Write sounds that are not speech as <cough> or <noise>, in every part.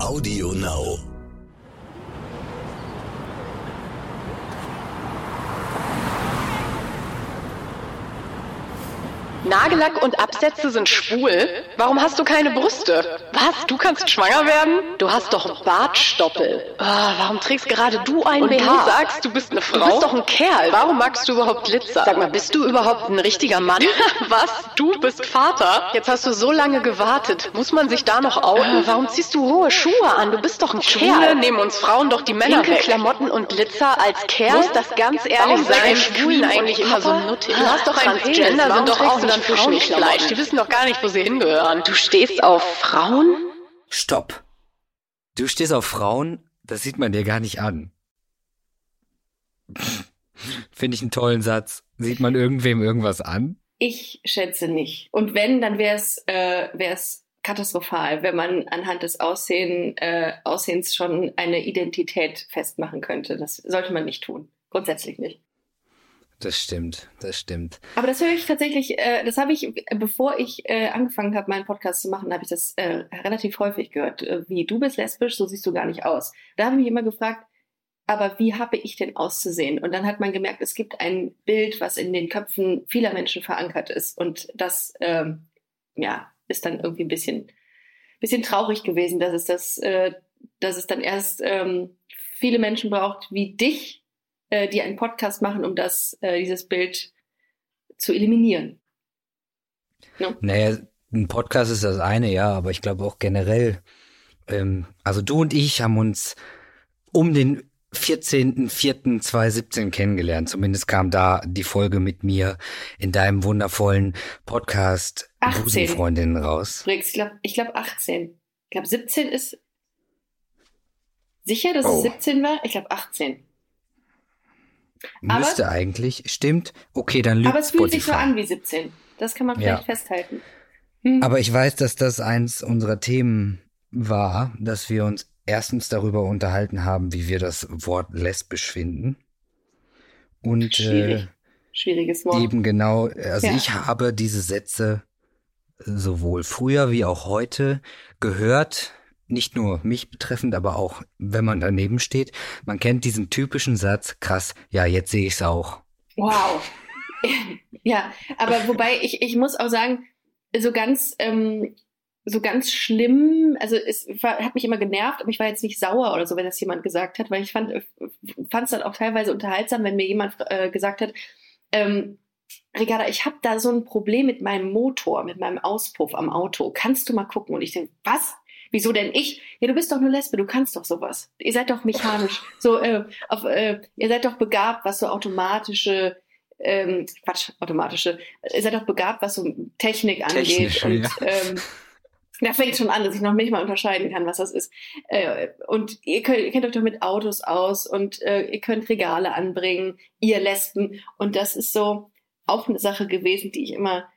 Audio Now. Nagellack und Absätze sind schwul? Warum hast du keine Brüste? Was? Du kannst schwanger werden? Du hast doch Bartstoppel. Ah, warum trägst gerade du ein und BH? du sagst, du bist eine Frau? Du bist doch ein Kerl. Warum magst du überhaupt Glitzer? Sag mal, bist du überhaupt ein richtiger Mann? <laughs> Was? Du bist Vater? Jetzt hast du so lange gewartet. Muss man sich da noch outen? Warum ziehst du hohe Schuhe an? Du bist doch ein Schwule Kerl. nehmen uns Frauen doch die Männer Pinke weg. Klamotten und Glitzer als Kerl? Muss das ganz ehrlich Warum sein? Schwulen eigentlich immer so nuttig? Du hast doch ein Transgender sind doch auch dann Frauen nicht Fleisch. Die wissen doch gar nicht, wo sie hingehören. Du stehst auf Frauen? Stopp. Du stehst auf Frauen? Das sieht man dir gar nicht an. Finde ich einen tollen Satz. Sieht man irgendwem irgendwas an? Ich schätze nicht. Und wenn, dann wäre es äh, wär's katastrophal, wenn man anhand des Aussehen, äh, Aussehens schon eine Identität festmachen könnte. Das sollte man nicht tun. Grundsätzlich nicht. Das stimmt, das stimmt. Aber das höre ich tatsächlich, äh, das habe ich, bevor ich äh, angefangen habe, meinen Podcast zu machen, habe ich das äh, relativ häufig gehört. Äh, wie, du bist lesbisch, so siehst du gar nicht aus. Da habe ich mich immer gefragt, aber wie habe ich denn auszusehen? Und dann hat man gemerkt, es gibt ein Bild, was in den Köpfen vieler Menschen verankert ist. Und das, ähm, ja, ist dann irgendwie ein bisschen, bisschen traurig gewesen, dass es das, äh, dass es dann erst ähm, viele Menschen braucht wie dich, äh, die einen Podcast machen, um das, äh, dieses Bild zu eliminieren. No? Naja, ein Podcast ist das eine, ja, aber ich glaube auch generell, ähm, also du und ich haben uns um den 14.04.2017 kennengelernt. Zumindest kam da die Folge mit mir in deinem wundervollen Podcast Busenfreundinnen raus. Ich glaube ich glaub 18. Ich glaube 17 ist sicher, dass oh. es 17 war? Ich glaube 18. Müsste aber, eigentlich, stimmt. Okay, dann lügt Aber es fühlt Spotify. sich so an wie 17. Das kann man vielleicht ja. festhalten. Hm. Aber ich weiß, dass das eins unserer Themen war, dass wir uns erstens darüber unterhalten haben, wie wir das Wort lesbisch finden. Und Schwierig. Äh, Schwieriges Wort. Eben genau, also ja. ich habe diese Sätze sowohl früher wie auch heute gehört, nicht nur mich betreffend, aber auch wenn man daneben steht. Man kennt diesen typischen Satz, krass, ja, jetzt sehe ich es auch. Wow. <laughs> ja, aber wobei ich, ich muss auch sagen, so ganz, ähm, so ganz schlimm, also es war, hat mich immer genervt, aber ich war jetzt nicht sauer oder so, wenn das jemand gesagt hat, weil ich fand es dann auch teilweise unterhaltsam, wenn mir jemand äh, gesagt hat, ähm, Ricarda, ich habe da so ein Problem mit meinem Motor, mit meinem Auspuff am Auto. Kannst du mal gucken? Und ich denke, was? Wieso denn ich? Ja, du bist doch nur Lesbe, du kannst doch sowas. Ihr seid doch mechanisch. <laughs> So, äh, auf, äh, ihr seid doch begabt, was so automatische, ähm, Quatsch, automatische, ihr seid doch begabt, was so Technik angeht. Technisch, und ja. ähm, da fängt schon an, dass ich noch nicht mal unterscheiden kann, was das ist. Äh, und ihr, könnt, ihr kennt euch doch mit Autos aus und äh, ihr könnt Regale anbringen, ihr Lesben. Und das ist so auch eine Sache gewesen, die ich immer,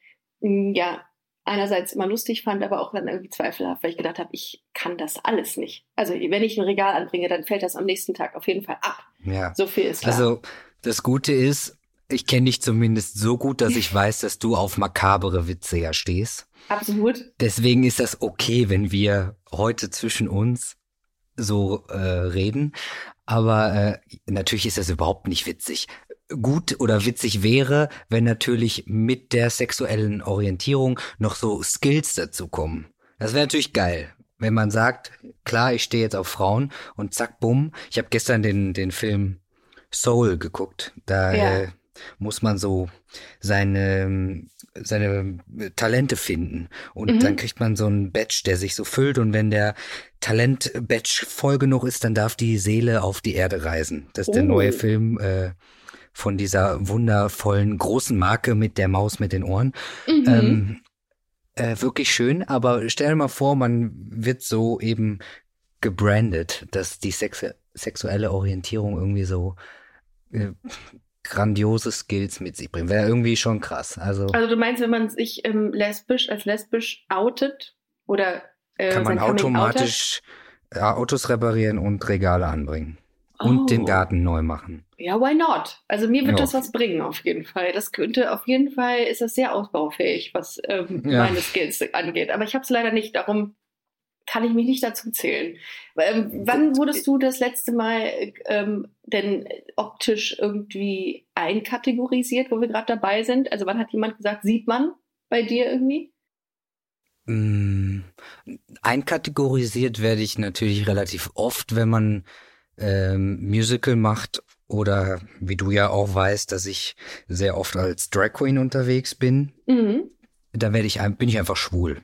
mh, ja, einerseits immer lustig fand, aber auch dann irgendwie zweifelhaft, weil ich gedacht habe, ich kann das alles nicht. Also wenn ich ein Regal anbringe, dann fällt das am nächsten Tag auf jeden Fall ab. Ja. So viel ist klar. Also das Gute ist, ich kenne dich zumindest so gut, dass ich <laughs> weiß, dass du auf makabere Witze ja stehst. Absolut. Deswegen ist das okay, wenn wir heute zwischen uns so äh, reden. Aber äh, natürlich ist das überhaupt nicht witzig gut oder witzig wäre, wenn natürlich mit der sexuellen Orientierung noch so Skills dazu kommen. Das wäre natürlich geil, wenn man sagt, klar, ich stehe jetzt auf Frauen und zack, bumm. Ich habe gestern den, den Film Soul geguckt. Da ja. äh, muss man so seine, seine Talente finden. Und mhm. dann kriegt man so einen Badge, der sich so füllt. Und wenn der Talent-Badge voll genug ist, dann darf die Seele auf die Erde reisen. Das ist oh. der neue Film. Äh, von dieser wundervollen großen Marke mit der Maus mit den Ohren. Mhm. Ähm, äh, wirklich schön, aber stell dir mal vor, man wird so eben gebrandet, dass die Sex sexuelle Orientierung irgendwie so äh, grandiose Skills mit sich bringt. Wäre irgendwie schon krass. Also, also du meinst, wenn man sich ähm, lesbisch als lesbisch outet oder äh, kann man automatisch Autos reparieren und Regale anbringen und den oh. Garten neu machen. Ja, why not? Also mir wird ja. das was bringen auf jeden Fall. Das könnte auf jeden Fall ist das sehr ausbaufähig, was ähm, ja. meine Skills angeht. Aber ich habe es leider nicht. Darum kann ich mich nicht dazu zählen. Ähm, wann wurdest du das letzte Mal ähm, denn optisch irgendwie einkategorisiert, wo wir gerade dabei sind? Also wann hat jemand gesagt, sieht man bei dir irgendwie? Mm, einkategorisiert werde ich natürlich relativ oft, wenn man ähm, Musical macht oder wie du ja auch weißt, dass ich sehr oft als Drag Queen unterwegs bin. Mhm. Da werde ich bin ich einfach schwul.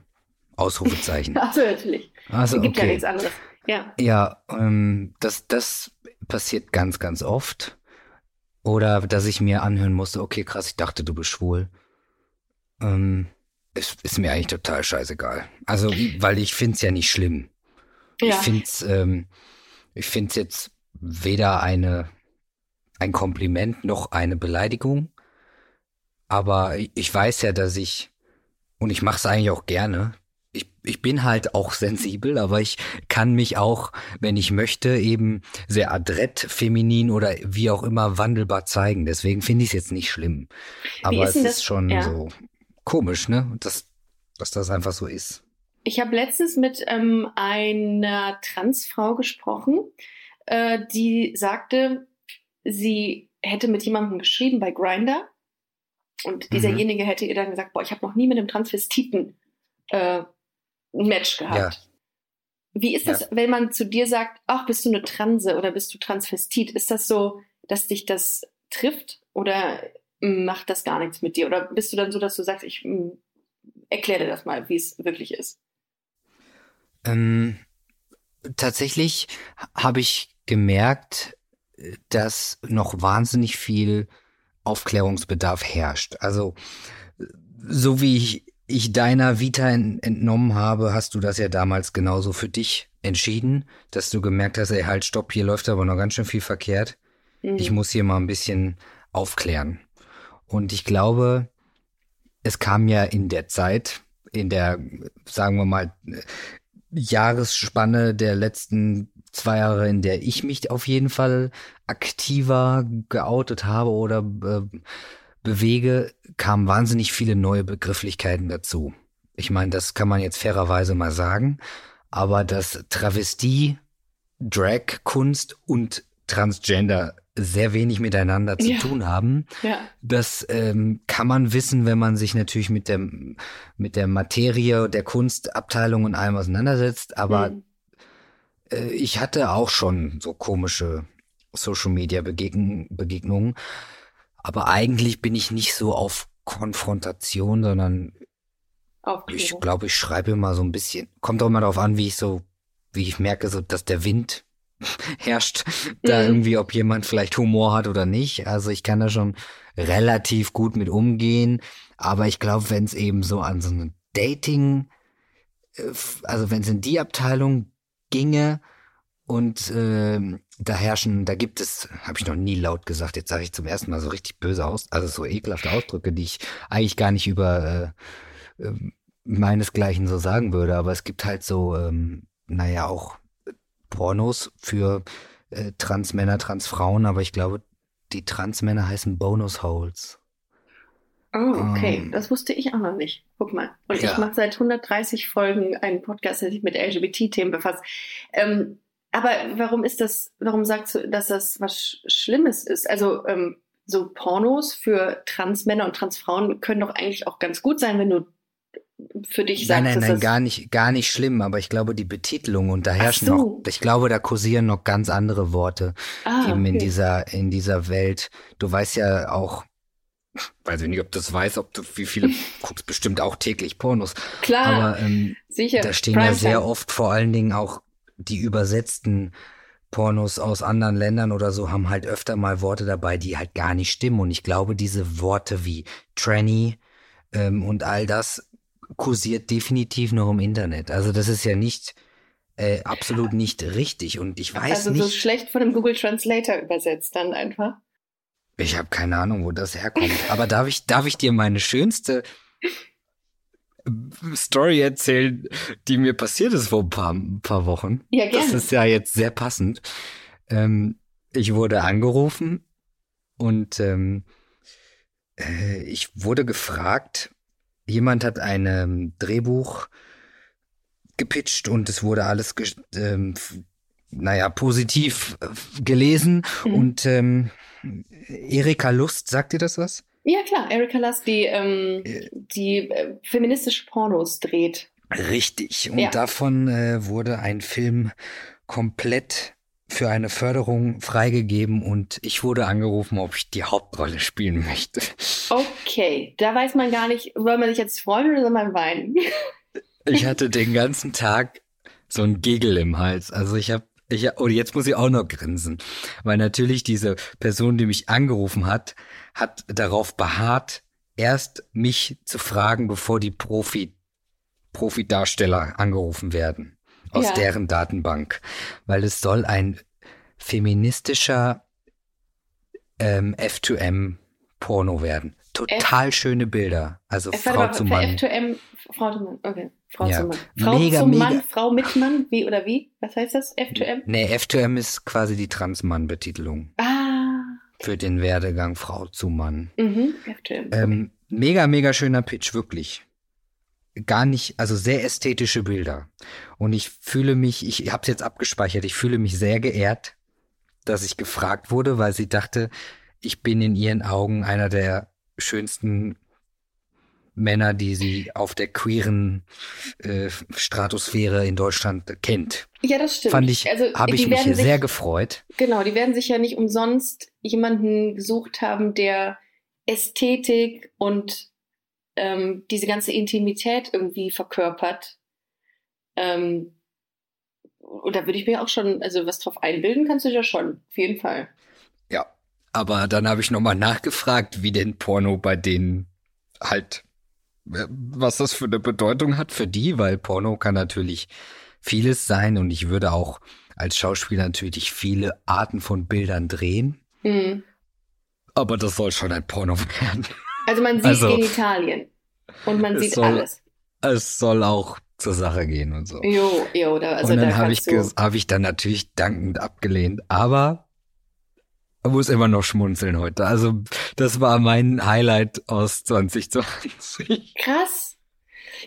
Ausrufezeichen. <laughs> also natürlich. Also, es gibt okay. ja nichts anderes. Ja, ja ähm, das, das passiert ganz, ganz oft. Oder dass ich mir anhören musste, okay, krass, ich dachte, du bist schwul. Ähm, es ist mir eigentlich total scheißegal. Also, weil ich finde es ja nicht schlimm. Ja. Ich finde es ähm, ich find's jetzt weder eine, ein Kompliment noch eine Beleidigung. Aber ich weiß ja, dass ich, und ich mache es eigentlich auch gerne, ich, ich bin halt auch <laughs> sensibel, aber ich kann mich auch, wenn ich möchte, eben sehr adrett, feminin oder wie auch immer wandelbar zeigen. Deswegen finde ich es jetzt nicht schlimm. Aber ist es das? ist schon ja. so komisch, ne? Dass, dass das einfach so ist. Ich habe letztens mit ähm, einer Transfrau gesprochen, äh, die sagte, sie hätte mit jemandem geschrieben bei Grinder und dieserjenige mhm. hätte ihr dann gesagt, boah, ich habe noch nie mit einem Transvestiten äh, ein Match gehabt. Ja. Wie ist das, ja. wenn man zu dir sagt, ach, bist du eine Transe oder bist du Transvestit? Ist das so, dass dich das trifft oder macht das gar nichts mit dir? Oder bist du dann so, dass du sagst, ich mm, erkläre dir das mal, wie es wirklich ist? Ähm, tatsächlich habe ich gemerkt, dass noch wahnsinnig viel Aufklärungsbedarf herrscht. Also so wie ich ich deiner Vita entnommen habe, hast du das ja damals genauso für dich entschieden, dass du gemerkt hast, ey, halt, stopp, hier läuft aber noch ganz schön viel verkehrt. Mhm. Ich muss hier mal ein bisschen aufklären. Und ich glaube, es kam ja in der Zeit, in der, sagen wir mal, Jahresspanne der letzten zwei Jahre, in der ich mich auf jeden Fall aktiver geoutet habe oder äh, bewege, kamen wahnsinnig viele neue Begrifflichkeiten dazu. Ich meine, das kann man jetzt fairerweise mal sagen, aber dass Travestie, Drag, Kunst und Transgender sehr wenig miteinander zu ja. tun haben. Ja. Das ähm, kann man wissen, wenn man sich natürlich mit der mit der Materie der Kunstabteilung und allem auseinandersetzt. Aber mhm. äh, ich hatte auch schon so komische Social Media Begegn Begegnungen. Aber eigentlich bin ich nicht so auf Konfrontation, sondern Aufklärung. ich glaube, ich schreibe immer so ein bisschen. Kommt auch immer darauf an, wie ich so, wie ich merke, so, dass der Wind <laughs> herrscht, da mhm. irgendwie, ob jemand vielleicht Humor hat oder nicht. Also ich kann da schon relativ gut mit umgehen. Aber ich glaube, wenn es eben so an so eine Dating, äh, also wenn es in die Abteilung ginge, und äh, da herrschen, da gibt es, habe ich noch nie laut gesagt, jetzt sage ich zum ersten Mal so richtig böse aus, also so ekelhafte Ausdrücke, die ich eigentlich gar nicht über äh, äh, meinesgleichen so sagen würde, aber es gibt halt so, ähm, naja, auch Pornos für äh, Transmänner, Transfrauen, aber ich glaube, die Transmänner heißen Bonus Holes. Oh, okay. Um, ähm. das wusste ich auch noch nicht. Guck mal. Und ja. ich mache seit 130 Folgen einen Podcast, der sich mit LGBT-Themen befasst. Ähm, aber warum ist das, warum sagst du, dass das was Schlimmes ist? Also ähm, so Pornos für Transmänner und Transfrauen können doch eigentlich auch ganz gut sein, wenn du für dich sagst. Nein, nein, nein, gar nicht, gar nicht schlimm, aber ich glaube, die Betitelung und da herrschen so. noch, ich glaube, da kursieren noch ganz andere Worte ah, eben okay. in dieser, in dieser Welt. Du weißt ja auch, weiß ich nicht, ob du das weißt, ob du, wie viele, <laughs> guckst bestimmt auch täglich Pornos. Klar, aber, ähm, sicher. Da stehen Prime ja sehr oft vor allen Dingen auch die übersetzten Pornos aus anderen Ländern oder so haben halt öfter mal Worte dabei, die halt gar nicht stimmen. Und ich glaube, diese Worte wie Tranny ähm, und all das kursiert definitiv noch im Internet. Also das ist ja nicht äh, absolut nicht richtig. Und ich weiß also nicht. Also so schlecht von einem Google Translator übersetzt dann einfach. Ich habe keine Ahnung, wo das herkommt. Aber darf ich, darf ich dir meine schönste Story erzählen, die mir passiert ist vor ein paar, ein paar Wochen. Ja, gerne. Das ist ja jetzt sehr passend. Ähm, ich wurde angerufen und ähm, äh, ich wurde gefragt, jemand hat ein ähm, Drehbuch gepitcht und es wurde alles, ähm, naja, positiv äh, gelesen. Mhm. Und ähm, Erika Lust, sagt dir das was? Ja, klar, Erika Lust, die, ähm, äh. die äh, feministische Pornos dreht. Richtig. Und ja. davon äh, wurde ein Film komplett für eine Förderung freigegeben und ich wurde angerufen, ob ich die Hauptrolle spielen möchte. Okay, da weiß man gar nicht, soll man sich jetzt freuen oder soll man weinen? <laughs> ich hatte den ganzen Tag so ein Giggle im Hals. Also ich habe ich, oh, jetzt muss ich auch noch grinsen, weil natürlich diese Person, die mich angerufen hat, hat darauf beharrt, erst mich zu fragen, bevor die Profi Profi-Darsteller angerufen werden aus ja. deren Datenbank, weil es soll ein feministischer ähm, F2M Porno werden. Total F schöne Bilder. Also F Frau zu Mann. F2M, Frau zu Mann, okay. Frau ja. zu Mann. Frau mega, zum Mann, Frau mit Mann, wie oder wie? Was heißt das? F2M? Nee, F2M ist quasi die Transmann-Betitelung. Ah. Für den Werdegang Frau zu Mann. Mhm, F2M. Ähm, mega, mega schöner Pitch, wirklich gar nicht, also sehr ästhetische Bilder. Und ich fühle mich, ich habe es jetzt abgespeichert, ich fühle mich sehr geehrt, dass ich gefragt wurde, weil sie dachte, ich bin in ihren Augen einer der schönsten Männer, die sie auf der queeren äh, Stratosphäre in Deutschland kennt. Ja, das stimmt. Fand ich, also, habe ich mich sich, sehr gefreut. Genau, die werden sich ja nicht umsonst jemanden gesucht haben, der Ästhetik und ähm, diese ganze Intimität irgendwie verkörpert. Ähm, und da würde ich mir auch schon, also was drauf einbilden kannst du ja schon, auf jeden Fall. Ja, aber dann habe ich nochmal nachgefragt, wie denn Porno bei denen halt, äh, was das für eine Bedeutung hat für die, weil Porno kann natürlich vieles sein und ich würde auch als Schauspieler natürlich viele Arten von Bildern drehen. Mhm. Aber das soll schon ein Porno <laughs> werden. Also man sieht also, Genitalien und man sieht soll, alles. Es soll auch zur Sache gehen und so. Jo, jo, da, also und dann da habe ich, hab ich dann natürlich dankend abgelehnt. Aber man muss immer noch schmunzeln heute. Also das war mein Highlight aus 2020. Krass.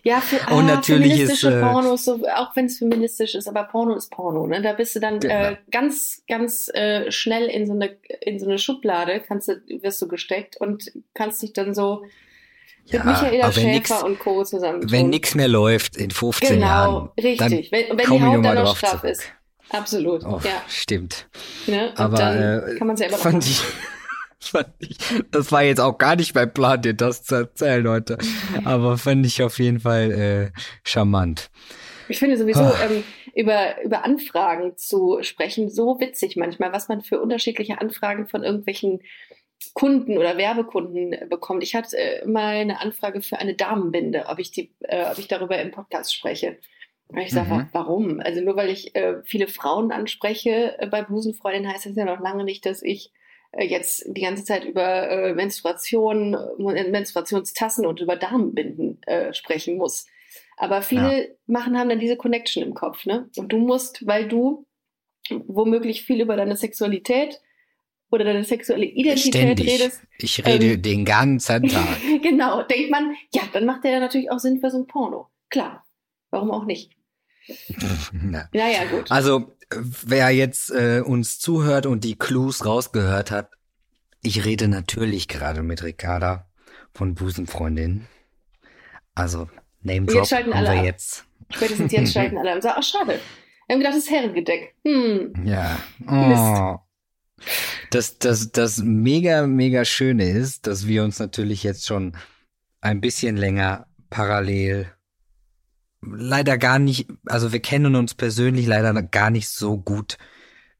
Ja, für, und ah, natürlich feministische ist, äh, Pornos, so, auch wenn es feministisch ist, aber Porno ist Porno, ne? Da bist du dann genau. äh, ganz, ganz äh, schnell in so eine in so eine Schublade, kannst du, wirst du gesteckt und kannst dich dann so ja, mit Michaela Schäfer nix, und Co. zusammen. Wenn nichts mehr läuft in 15 genau, Jahren. Genau, richtig. Wenn, wenn die Haut dann noch straff ist. Absolut. Oh, ja. Stimmt. Ne? Aber dann äh, kann man selber fand ich, <laughs> fand ich, das war jetzt auch gar nicht mein Plan, dir das zu erzählen, Leute. Aber fand ich auf jeden Fall äh, charmant. Ich finde sowieso oh. ähm, über, über Anfragen zu sprechen so witzig manchmal, was man für unterschiedliche Anfragen von irgendwelchen Kunden oder Werbekunden bekommt. Ich hatte äh, mal eine Anfrage für eine Damenbinde, ob ich die, äh, ob ich darüber im Podcast spreche. Und ich sage, mhm. warum? Also nur weil ich äh, viele Frauen anspreche äh, bei Busenfreundin heißt das ja noch lange nicht, dass ich jetzt die ganze Zeit über äh, Menstruation, äh, Menstruationstassen und über Damenbinden äh, sprechen muss. Aber viele ja. machen haben dann diese Connection im Kopf, ne? Und du musst, weil du womöglich viel über deine Sexualität oder deine sexuelle Identität Ständig. redest. Ich rede ähm, den ganzen Tag. <laughs> genau, denkt man, ja, dann macht der ja natürlich auch Sinn für so ein Porno. Klar, warum auch nicht? <laughs> Na. Naja, gut. Also, wer jetzt äh, uns zuhört und die Clues rausgehört hat, ich rede natürlich gerade mit Ricarda von Busenfreundin. Also, Name Drop jetzt schalten alle wir ab. jetzt. Spätestens jetzt schalten alle und sagen, ach schade. Wir haben gedacht, das ist Herrengedeck. Hm. Ja. Oh. Das, das, das mega, mega Schöne ist, dass wir uns natürlich jetzt schon ein bisschen länger parallel leider gar nicht, also wir kennen uns persönlich leider gar nicht so gut,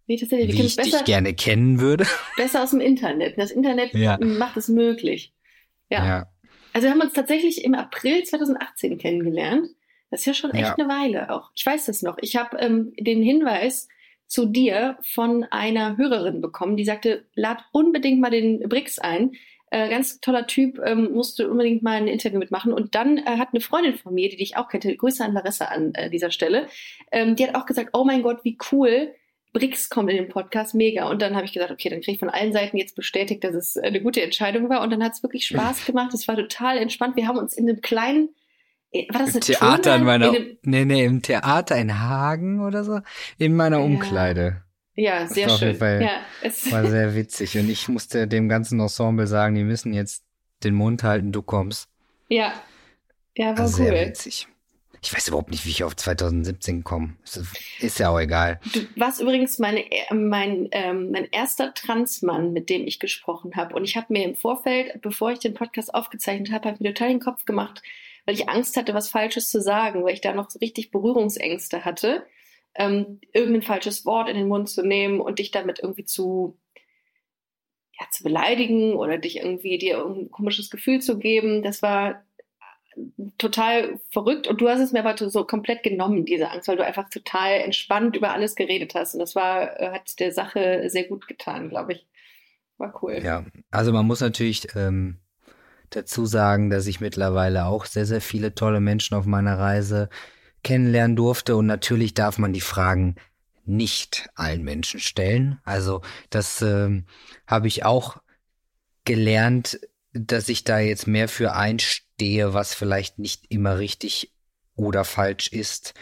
wie, das wie ich besser, dich gerne kennen würde. <laughs> Besser aus dem Internet. Das Internet ja. macht es möglich. Ja. ja. Also wir haben uns tatsächlich im April 2018 kennengelernt. Das ist ja schon echt ja. eine Weile auch. Ich weiß das noch. Ich habe ähm, den Hinweis zu dir von einer Hörerin bekommen, die sagte, lad unbedingt mal den Brix ein. Äh, ganz toller Typ, ähm, musste unbedingt mal ein Interview mitmachen. Und dann äh, hat eine Freundin von mir, die dich auch kennt, Grüße an Larissa an äh, dieser Stelle, ähm, die hat auch gesagt, oh mein Gott, wie cool, Brix kommt in den Podcast, mega. Und dann habe ich gesagt, okay, dann kriege ich von allen Seiten jetzt bestätigt, dass es eine gute Entscheidung war. Und dann hat es wirklich Spaß <laughs> gemacht. Es war total entspannt. Wir haben uns in einem kleinen Äh, war das eine Theater Turnhalle? in meiner, In nee, nee, im Theater in Hagen oder so, in meiner Ja. Umkleide. Ja, sehr war jeden schön. Fall- Ja, es, War <laughs> sehr witzig und ich musste dem ganzen Ensemble sagen, die müssen jetzt den Mund halten, du kommst. ja, ja, war Also sehr cool. witzig. Ich weiß überhaupt nicht, wie ich auf 2017 komme. Ist, ja auch egal. Du warst übrigens meine, mein, ähm, mein erster Transmann, mit dem ich gesprochen habe. Und ich habe mir im Vorfeld, bevor ich den Podcast aufgezeichnet habe, habe mir total den Kopf gemacht, weil ich Angst hatte, was Falsches zu sagen, weil ich da noch so richtig Berührungsängste hatte, ähm, irgendein falsches Wort in den Mund zu nehmen und dich damit irgendwie zu, ja, zu beleidigen oder dich irgendwie dir irgendein komisches Gefühl zu geben. Das war total verrückt und du hast es mir aber so komplett genommen, diese Angst, weil du einfach total entspannt über alles geredet hast und das war, äh, hat der Sache sehr gut getan, glaube ich. War cool. Ja, also man muss natürlich ähm, dazu sagen, dass ich mittlerweile auch sehr, sehr viele tolle Menschen auf meiner Reise kennenlernen durfte und natürlich darf man die Fragen nicht allen Menschen stellen. Also das ähm, habe ich auch gelernt, dass ich da jetzt mehr für einstehe, was vielleicht nicht immer richtig oder falsch ist.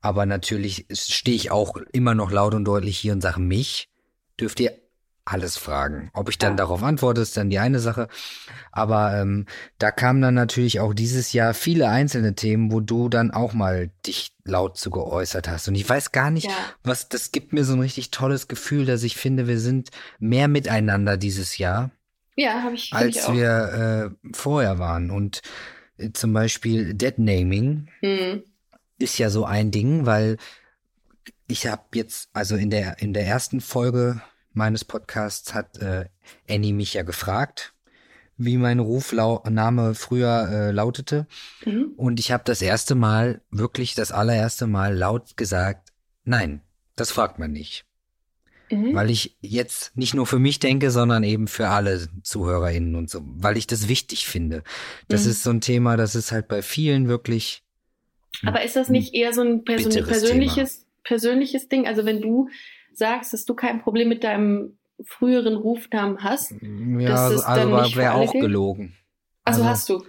Aber natürlich stehe ich auch immer noch laut und deutlich hier und sage, mich dürft ihr alles fragen. Ob ich dann Ja. darauf antworte, ist dann die eine Sache. Aber ähm, da kamen dann natürlich auch dieses Jahr viele einzelne Themen, wo du dann auch mal dich laut zu geäußert hast. Und ich weiß gar nicht, Ja. was, das gibt mir so ein richtig tolles Gefühl, dass ich finde, wir sind mehr miteinander dieses Jahr, Ja, habe ich, ich als auch. wir äh, vorher waren. Und äh, zum Beispiel Deadnaming Hm. ist ja so ein Ding, weil ich habe jetzt, also in der, in der ersten Folge meines Podcasts hat äh, Annie mich ja gefragt, wie mein Rufname früher äh, lautete. Mhm. Und ich habe das erste Mal, wirklich das allererste Mal laut gesagt, nein, das fragt man nicht. Mhm. Weil ich jetzt nicht nur für mich denke, sondern eben für alle ZuhörerInnen und so, weil ich das wichtig finde. Das Mhm. ist so ein Thema, das ist halt bei vielen wirklich Aber ist das nicht eher so ein persön persönliches, persönliches Ding? Also wenn du sagst, dass du kein Problem mit deinem früheren Rufnamen hast, Ja, Das also, ist also wäre auch gilt? gelogen. also, Also- hast du.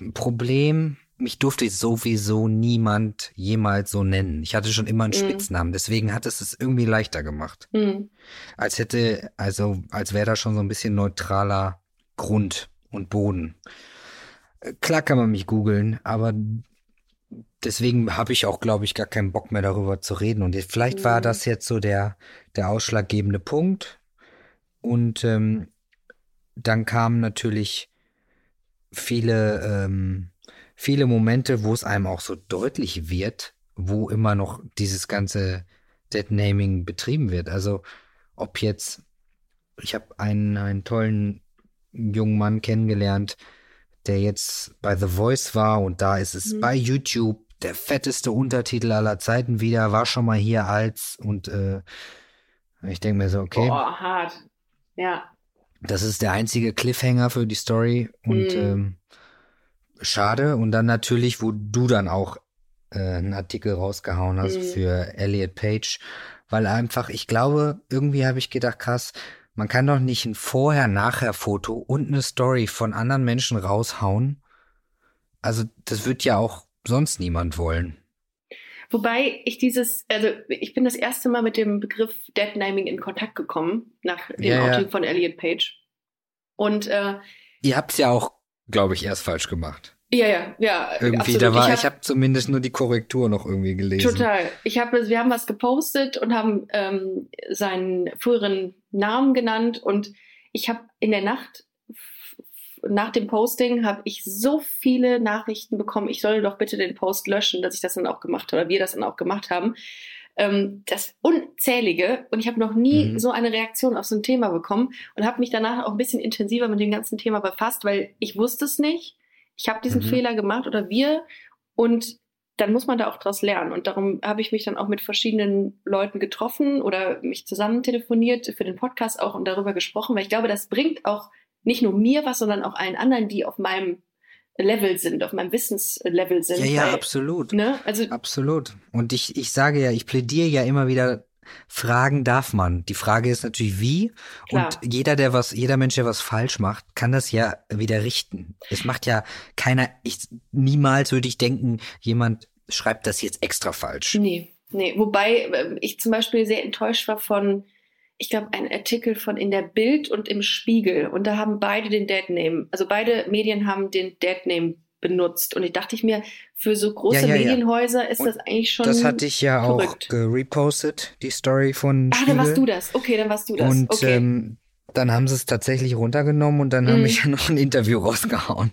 Ein Problem, mich durfte sowieso niemand jemals so nennen. Ich hatte schon immer einen Mhm. Spitznamen, deswegen hat es es irgendwie leichter gemacht. Hm. Als hätte, also als wäre da schon so ein bisschen neutraler Grund und Boden. Äh, Klar kann man mich googeln, aber deswegen habe ich auch, glaube ich, gar keinen Bock mehr darüber zu reden. Und vielleicht war Mhm. das jetzt so der, der ausschlaggebende Punkt. Und ähm, dann kamen natürlich viele, ähm, viele Momente, wo es einem auch so deutlich wird, wo immer noch dieses ganze Deadnaming betrieben wird. Also ob jetzt, ich habe einen, einen tollen jungen Mann kennengelernt, der jetzt bei The Voice war und da ist es Mhm. bei YouTube der fetteste Untertitel aller Zeiten wieder, war schon mal hier als und äh, ich denke mir so, okay, Boah, hart. Ja. das ist der einzige Cliffhanger für die Story und Mhm. ähm, schade. Und dann natürlich, wo du dann auch äh, einen Artikel rausgehauen hast Mhm. für Elliot Page, weil einfach, ich glaube, irgendwie habe ich gedacht, krass, man kann doch nicht ein Vorher-Nachher-Foto und eine Story von anderen Menschen raushauen. Also das wird ja auch sonst niemand wollen. Wobei ich dieses, also ich bin das erste Mal mit dem Begriff Deadnaming in Kontakt gekommen, nach dem Ja, ja. Outing von Elliot Page. Und äh, Ihr habt's ja auch, glaube ich, erst falsch gemacht. ja, ja, ja. Irgendwie, absolut. da war, hab- ich habe zumindest nur die Korrektur noch irgendwie gelesen. Total. Ich habe, wir haben was gepostet und haben ähm, seinen früheren Namen genannt und ich habe in der Nacht nach dem Posting habe ich so viele Nachrichten bekommen. Ich soll doch bitte den Post löschen, dass ich das dann auch gemacht habe, oder wir das dann auch gemacht haben. Ähm, das unzählige und ich habe noch nie Mhm. so eine Reaktion auf so ein Thema bekommen und habe mich danach auch ein bisschen intensiver mit dem ganzen Thema befasst, weil ich wusste es nicht. Ich habe diesen Mhm. Fehler gemacht oder wir und dann muss man da auch draus lernen. Und darum habe ich mich dann auch mit verschiedenen Leuten getroffen oder mich zusammen telefoniert für den Podcast auch und darüber gesprochen, weil ich glaube, das bringt auch nicht nur mir was, sondern auch allen anderen, die auf meinem Level sind, auf meinem Wissenslevel sind. Ja, ja, weil, absolut. Ne? Also, Absolut. Und ich, ich sage ja, ich plädiere ja immer wieder fragen darf man. Die Frage ist natürlich wie. Klar. Und jeder, der was, jeder Mensch, der was falsch macht, kann das ja wieder richten. Es macht ja keiner, ich, niemals würde ich denken, jemand schreibt das jetzt extra falsch. Nee, nee. Wobei äh, ich zum Beispiel sehr enttäuscht war von, ich glaube, ein Artikel von in der Bild und im Spiegel. Und da haben beide den Deadname, also beide Medien haben den Deadname benutzt. Und ich dachte ich mir, für so große Ja, ja, ja. Medienhäuser ist Und das eigentlich schon. Das hatte ich ja verrückt. auch gerepostet, die Story von Ah, Spiegel. dann warst du das. Okay, dann warst du das. Und okay. ähm, dann haben sie es tatsächlich runtergenommen und dann haben Mhm. ich ja noch ein Interview rausgehauen.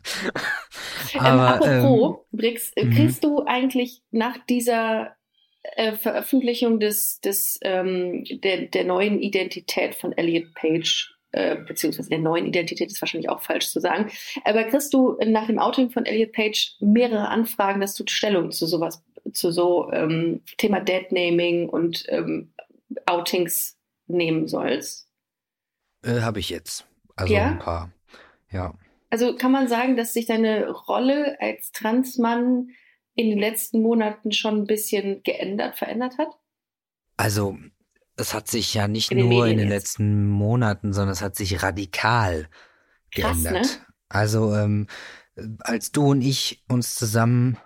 ähm, Aber apropos, ähm, Brix, äh, mhm. kriegst du eigentlich nach dieser äh, Veröffentlichung des, des, ähm, der, der neuen Identität von Elliot Page, äh, beziehungsweise der neuen Identität ist wahrscheinlich auch falsch zu sagen, aber kriegst du nach dem Outing von Elliot Page mehrere Anfragen, dass du Stellung zu sowas, zu so ähm, Thema Deadnaming und ähm, Outings nehmen sollst? äh, habe ich jetzt. Also Ja? ein paar. Ja. Also kann man sagen, dass sich deine Rolle als Transmann in den letzten Monaten schon ein bisschen geändert, verändert hat? Also es hat sich ja nicht In den nur in Medien den jetzt. letzten Monaten, sondern es hat sich radikal Krass, geändert. ne? Also ähm, als du und ich uns zusammen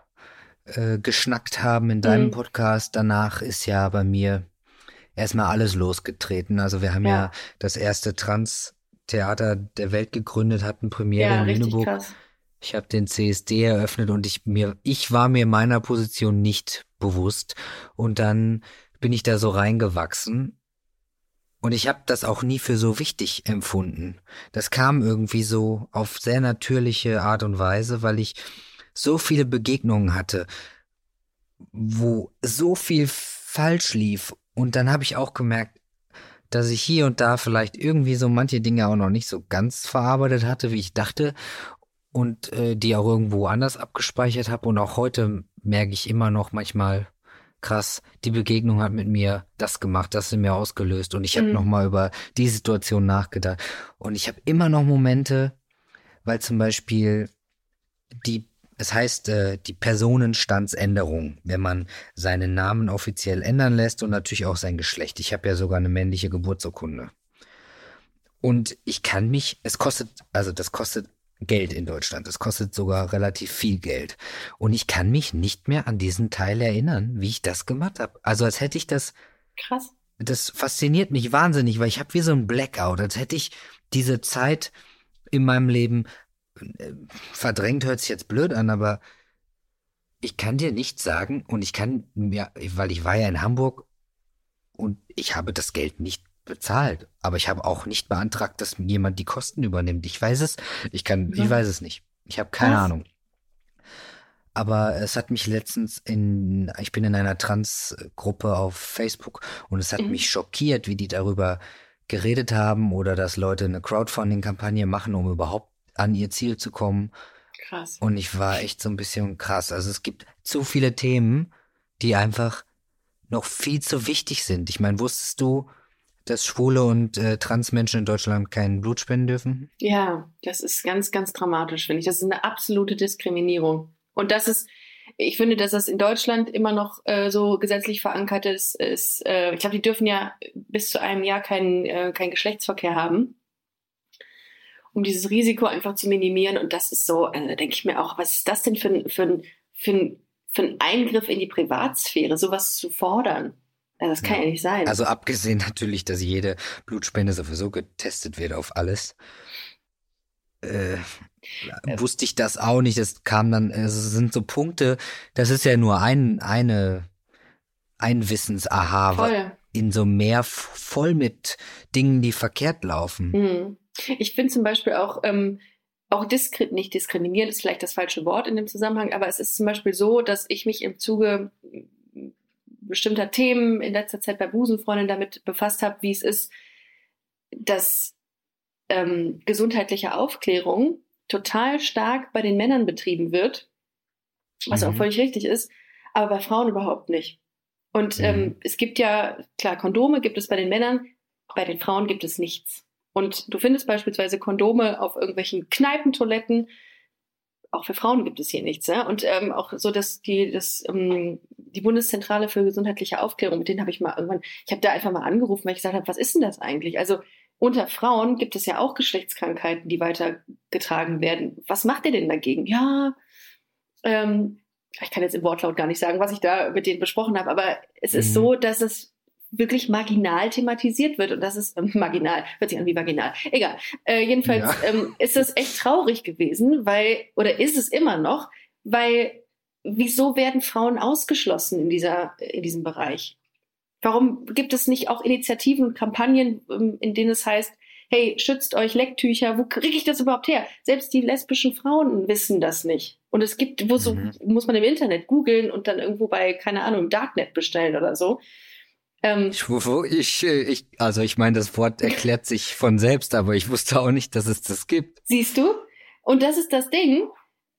äh, geschnackt haben in deinem Mhm. Podcast, danach ist ja bei mir erstmal alles losgetreten. Also wir haben ja, Ja. das erste Trans-Theater der Welt gegründet, hatten Premiere Ja, in Lüneburg. krass. Ich habe den CSD eröffnet und ich mir, ich war mir meiner Position nicht bewusst. Und dann bin ich da so reingewachsen. Und ich habe das auch nie für so wichtig empfunden. Das kam irgendwie so auf sehr natürliche Art und Weise, weil ich so viele Begegnungen hatte, wo so viel falsch lief. Und dann habe ich auch gemerkt, dass ich hier und da vielleicht irgendwie so manche Dinge auch noch nicht so ganz verarbeitet hatte, wie ich dachte und äh, die auch irgendwo anders abgespeichert habe. Und auch heute merke ich immer noch manchmal, krass, die Begegnung hat mit mir das gemacht, das in mir ausgelöst. Und ich habe Mhm. noch mal über die Situation nachgedacht. Und ich habe immer noch Momente, weil zum Beispiel die, es heißt äh, die Personenstandsänderung, wenn man seinen Namen offiziell ändern lässt und natürlich auch sein Geschlecht. Ich habe ja sogar eine männliche Geburtsurkunde. Und ich kann mich, es kostet, also das kostet Geld in Deutschland. Das kostet sogar relativ viel Geld. Und ich kann mich nicht mehr an diesen Teil erinnern, wie ich das gemacht habe. Also als hätte ich das, Krass. das fasziniert mich wahnsinnig, weil ich habe wie so ein Blackout, als hätte ich diese Zeit in meinem Leben äh, verdrängt, hört sich jetzt blöd an, aber ich kann dir nicht sagen und ich kann mir, weil ich war ja in Hamburg und ich habe das Geld nicht bezahlt, aber ich habe auch nicht beantragt, dass mir jemand die Kosten übernimmt. Ich weiß es, ich kann, Ja. ich weiß es nicht. Ich habe keine Krass. Ahnung. Aber es hat mich letztens in, ich bin in einer Trans-Gruppe auf Facebook und es hat Mhm. mich schockiert, wie die darüber geredet haben oder dass Leute eine Crowdfunding-Kampagne machen, um überhaupt an ihr Ziel zu kommen. Krass. Und ich war echt so ein bisschen krass. Also es gibt zu viele Themen, die einfach noch viel zu wichtig sind. Ich meine, wusstest du, dass schwule und äh, Transmenschen in Deutschland kein Blut spenden dürfen? Ja, das ist ganz, ganz dramatisch, finde ich. Das ist eine absolute Diskriminierung. Und das ist, ich finde, dass das in Deutschland immer noch äh, so gesetzlich verankert ist. ist äh, ich glaube, die dürfen ja bis zu einem Jahr keinen äh, keinen Geschlechtsverkehr haben, um dieses Risiko einfach zu minimieren. Und das ist so, da denke ich mir auch, was ist das denn für für für für ein Eingriff in die Privatsphäre, sowas zu fordern? Also das kann ja, Ja. nicht sein. Also abgesehen natürlich, dass jede Blutspende sowieso getestet wird auf alles. Äh, wusste ich das auch nicht. Das kam dann, es sind so Punkte, das ist ja nur ein, eine, ein Wissens-Aha in so f- voll mit Dingen, die verkehrt laufen. Mhm. Ich finde zum Beispiel auch, ähm, auch diskri nicht diskriminieren ist vielleicht das falsche Wort in dem Zusammenhang, aber es ist zum Beispiel so, dass ich mich im Zuge bestimmter Themen in letzter Zeit bei Busenfreundin damit befasst habe, wie es ist, dass ähm, gesundheitliche Aufklärung total stark bei den Männern betrieben wird, was Mhm. auch völlig richtig ist, aber bei Frauen überhaupt nicht. Und Mhm. ähm, es gibt ja, klar, Kondome gibt es bei den Männern, bei den Frauen gibt es nichts. Und du findest beispielsweise Kondome auf irgendwelchen Kneipentoiletten auch für Frauen gibt es hier nichts. Ja? Und ähm, auch so, dass die, das, ähm, die Bundeszentrale für gesundheitliche Aufklärung, mit denen habe ich mal irgendwann, ich habe da einfach mal angerufen, weil ich gesagt habe, was ist denn das eigentlich? Also unter Frauen gibt es ja auch Geschlechtskrankheiten, die weitergetragen werden. Was macht ihr denn dagegen? Ja, ähm, ich kann jetzt im Wortlaut gar nicht sagen, was ich da mit denen besprochen habe, aber es mhm. ist so, dass es wirklich marginal thematisiert wird und das ist ähm, marginal, hört sich an wie vaginal. Egal. Äh, jedenfalls ja. ähm, ist es echt traurig gewesen, weil, oder ist es immer noch, weil wieso werden Frauen ausgeschlossen in dieser, in diesem Bereich? Warum gibt es nicht auch Initiativen und Kampagnen, ähm, in denen es heißt, hey, schützt euch Lecktücher, wo kriege ich das überhaupt her? Selbst die lesbischen Frauen wissen das nicht. Und es gibt, wo so, mhm. muss man im Internet googeln und dann irgendwo bei, keine Ahnung, Darknet bestellen oder so. Ähm, ich, ich, ich, also ich meine, das Wort <laughs> erklärt sich von selbst, aber ich wusste auch nicht, dass es das gibt. Siehst du? Und das ist das Ding,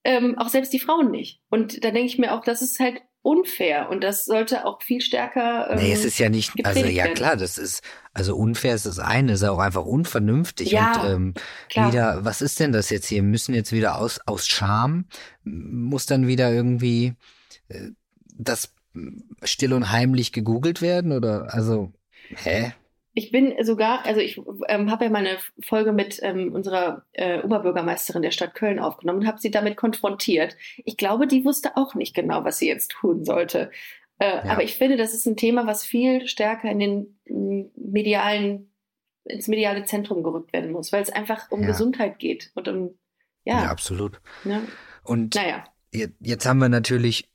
ähm, auch selbst die Frauen nicht. Und da denke ich mir auch, das ist halt unfair und das sollte auch viel stärker. Ähm, nee, es ist ja nicht, also ja werden. klar, das ist, also unfair ist das eine, ist auch einfach unvernünftig. Ja, und ähm, klar. wieder, was ist denn das jetzt hier? Wir müssen jetzt wieder aus, aus Scham, muss dann wieder irgendwie äh, das still und heimlich gegoogelt werden oder also hä? Ich bin sogar, also ich ähm, habe ja mal eine Folge mit ähm, unserer äh, Oberbürgermeisterin der Stadt Köln aufgenommen und habe sie damit konfrontiert. Ich glaube, die wusste auch nicht genau, was sie jetzt tun sollte. Äh, ja. Aber ich finde, das ist ein Thema, was viel stärker in den medialen, ins mediale Zentrum gerückt werden muss, weil es einfach um ja. Gesundheit geht und um ja. Ja, absolut. Ja. Und naja. jetzt haben wir natürlich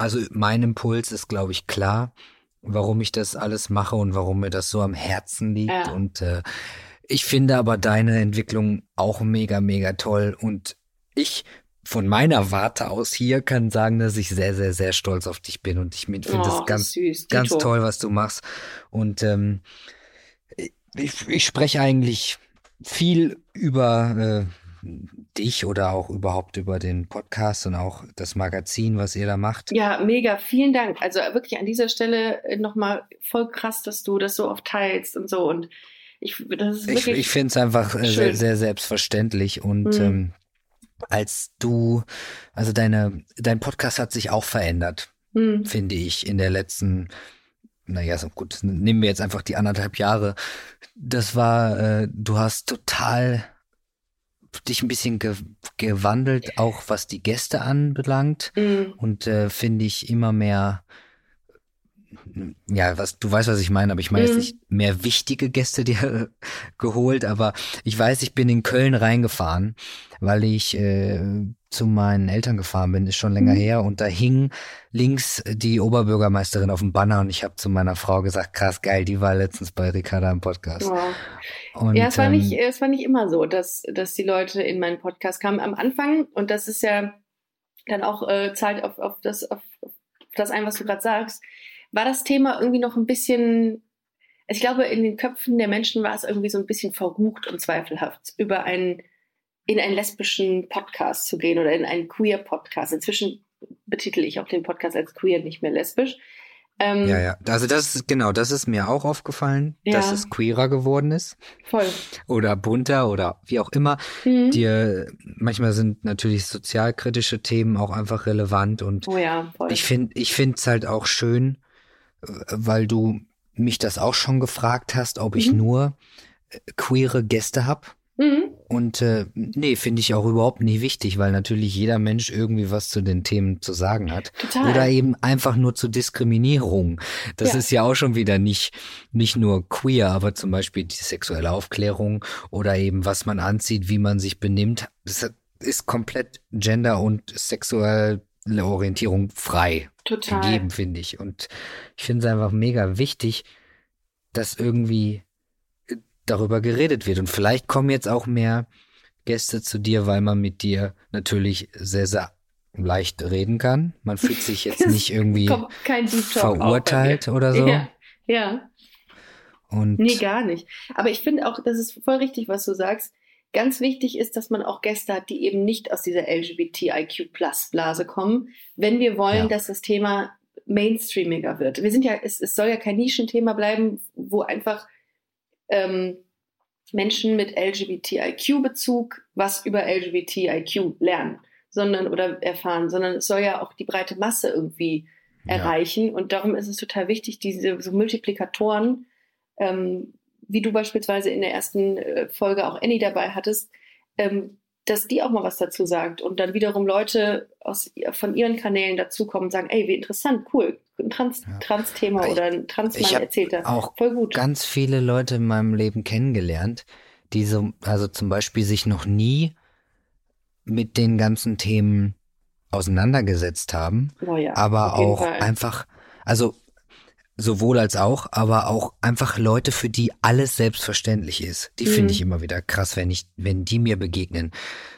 also mein Impuls ist, glaube ich, klar, warum ich das alles mache und warum mir das so am Herzen liegt. Ja. Und äh, ich finde aber deine Entwicklung auch mega, mega toll. Und ich von meiner Warte aus hier kann sagen, dass ich sehr, sehr, sehr stolz auf dich bin. Und ich finde oh, das ganz, süß. ganz toll, was du machst. Und ähm, ich, ich spreche eigentlich viel über äh, dich oder auch überhaupt über den Podcast und auch das Magazin, was ihr da macht. Ja, mega, vielen Dank. Also wirklich an dieser Stelle äh, nochmal voll krass, dass du das so oft teilst und so. Und ich, das ist wirklich ich, ich finde es einfach äh, sehr, sehr selbstverständlich und mhm. ähm, als du, also deine, dein Podcast hat sich auch verändert, mhm. finde ich, in der letzten naja, so gut, nehmen wir jetzt einfach die anderthalb Jahre. Das war, äh, du hast total dich ein bisschen ge gewandelt, auch was die Gäste anbelangt. Mhm. Und äh, finde ich immer mehr, ja, was du weißt, was ich meine, aber ich meine mhm. jetzt nicht mehr wichtige Gäste dir <laughs> geholt, aber ich weiß, ich bin in Köln reingefahren, weil ich äh, zu meinen Eltern gefahren bin, ist schon länger mhm. her und da hing links die Oberbürgermeisterin auf dem Banner und ich habe zu meiner Frau gesagt, krass geil, die war letztens bei Ricarda im Podcast. Wow. Und, ja, es war ähm, nicht, es war nicht immer so, dass dass die Leute in meinen Podcast kamen am Anfang und das ist ja dann auch äh, zahlt auf, auf das auf, auf das ein, was du gerade sagst, war das Thema irgendwie noch ein bisschen also ich glaube, in den Köpfen der Menschen war es irgendwie so ein bisschen verrucht und zweifelhaft über einen in einen lesbischen Podcast zu gehen oder in einen queer Podcast. Inzwischen betitel ich auch den Podcast als queer, nicht mehr lesbisch. Ähm, ja, ja. Also das ist genau, das ist mir auch aufgefallen, ja. dass es queerer geworden ist. Voll. Oder bunter oder wie auch immer. Mhm. Die, manchmal sind natürlich sozialkritische Themen auch einfach relevant und oh ja, voll. ich finde, ich finde es halt auch schön, weil du mich das auch schon gefragt hast, ob ich mhm. nur äh, queere Gäste hab. Mhm. Und äh, nee, finde ich auch überhaupt nicht wichtig, weil natürlich jeder Mensch irgendwie was zu den Themen zu sagen hat. Total. Oder eben einfach nur zu Diskriminierung. Das ja. ist ja auch schon wieder nicht, nicht nur queer, aber zum Beispiel die sexuelle Aufklärung oder eben was man anzieht, wie man sich benimmt. Das ist komplett gender- und sexuelle Orientierung frei Total. gegeben, finde ich. Und ich finde es einfach mega wichtig, dass irgendwie darüber geredet wird. Und vielleicht kommen jetzt auch mehr Gäste zu dir, weil man mit dir natürlich sehr, sehr leicht reden kann. Man fühlt <laughs> sich jetzt nicht irgendwie verurteilt oder so. Ja. ja. Und nee, gar nicht. Aber ich finde auch, das ist voll richtig, was du sagst. Ganz wichtig ist, dass man auch Gäste hat, die eben nicht aus dieser LGBTIQ-Plus-Blase kommen, wenn wir wollen, ja. dass das Thema mainstreamiger wird. Wir sind ja, es, es soll ja kein Nischenthema bleiben, wo einfach ähm, Menschen mit LGBTIQ-Bezug was über LGBTIQ lernen. sondern oder erfahren, sondern es soll ja auch die breite Masse irgendwie Ja. erreichen. Und darum ist es total wichtig, diese so Multiplikatoren, ähm, wie du beispielsweise in der ersten äh, Folge auch Annie dabei hattest, ähm, dass die auch mal was dazu sagt und dann wiederum Leute aus, von ihren Kanälen dazukommen und sagen, ey, wie interessant, cool, ein Trans- Ja. Trans-Thema Ich- oder ein Transmann erzählt da. auch Voll gut. ganz viele Leute in meinem Leben kennengelernt, die so, also zum Beispiel sich noch nie mit den ganzen Themen auseinandergesetzt haben, Oh ja, aber auch Fall. einfach, also sowohl als auch, aber auch einfach Leute, für die alles selbstverständlich ist. Die Mhm. finde ich immer wieder krass, wenn ich, wenn die mir begegnen.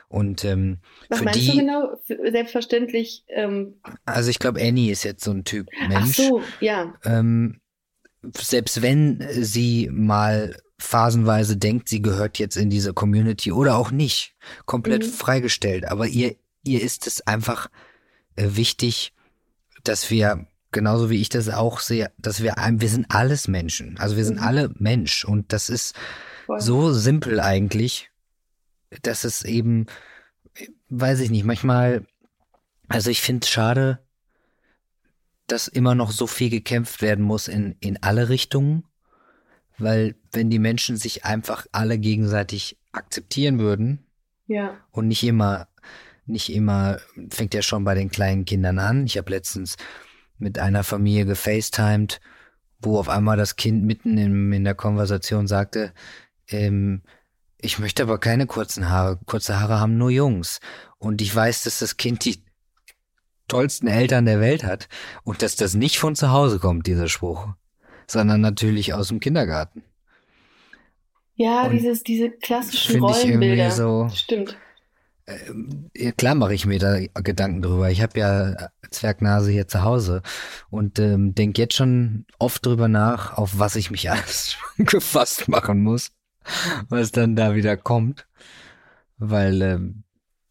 Und ähm, Was für meinst die, du genau? Selbstverständlich. Ähm, also ich glaube, Annie ist jetzt so ein Typ ach Mensch. so, ja. ähm, selbst wenn sie mal phasenweise denkt, sie gehört jetzt in diese Community oder auch nicht, komplett Mhm. freigestellt. Aber ihr, ihr ist es einfach äh, wichtig, dass wir, genauso wie ich das auch sehe, dass wir, wir sind alles Menschen. Also wir sind Mhm. alle Mensch und das ist Voll. so simpel eigentlich, dass es eben, weiß ich nicht, manchmal, also ich finde es schade, dass immer noch so viel gekämpft werden muss in, in alle Richtungen, weil wenn die Menschen sich einfach alle gegenseitig akzeptieren würden Ja. und nicht immer, nicht immer, fängt ja schon bei den kleinen Kindern an. Ich habe letztens mit einer Familie gefacetimed, wo auf einmal das Kind mitten in, in der Konversation sagte, ähm, ich möchte aber keine kurzen Haare. Kurze Haare haben nur Jungs. Und ich weiß, dass das Kind die tollsten Eltern der Welt hat und dass das nicht von zu Hause kommt, dieser Spruch, sondern natürlich aus dem Kindergarten. Ja, Und dieses, diese klassischen Finde ich irgendwie Rollenbilder. so, Stimmt. Ja, klar mache ich mir da Gedanken drüber. Ich habe ja Zwergnase hier zu Hause und ähm, denke jetzt schon oft drüber nach, auf was ich mich <laughs> alles gefasst machen muss, was dann da wieder kommt. Weil ähm,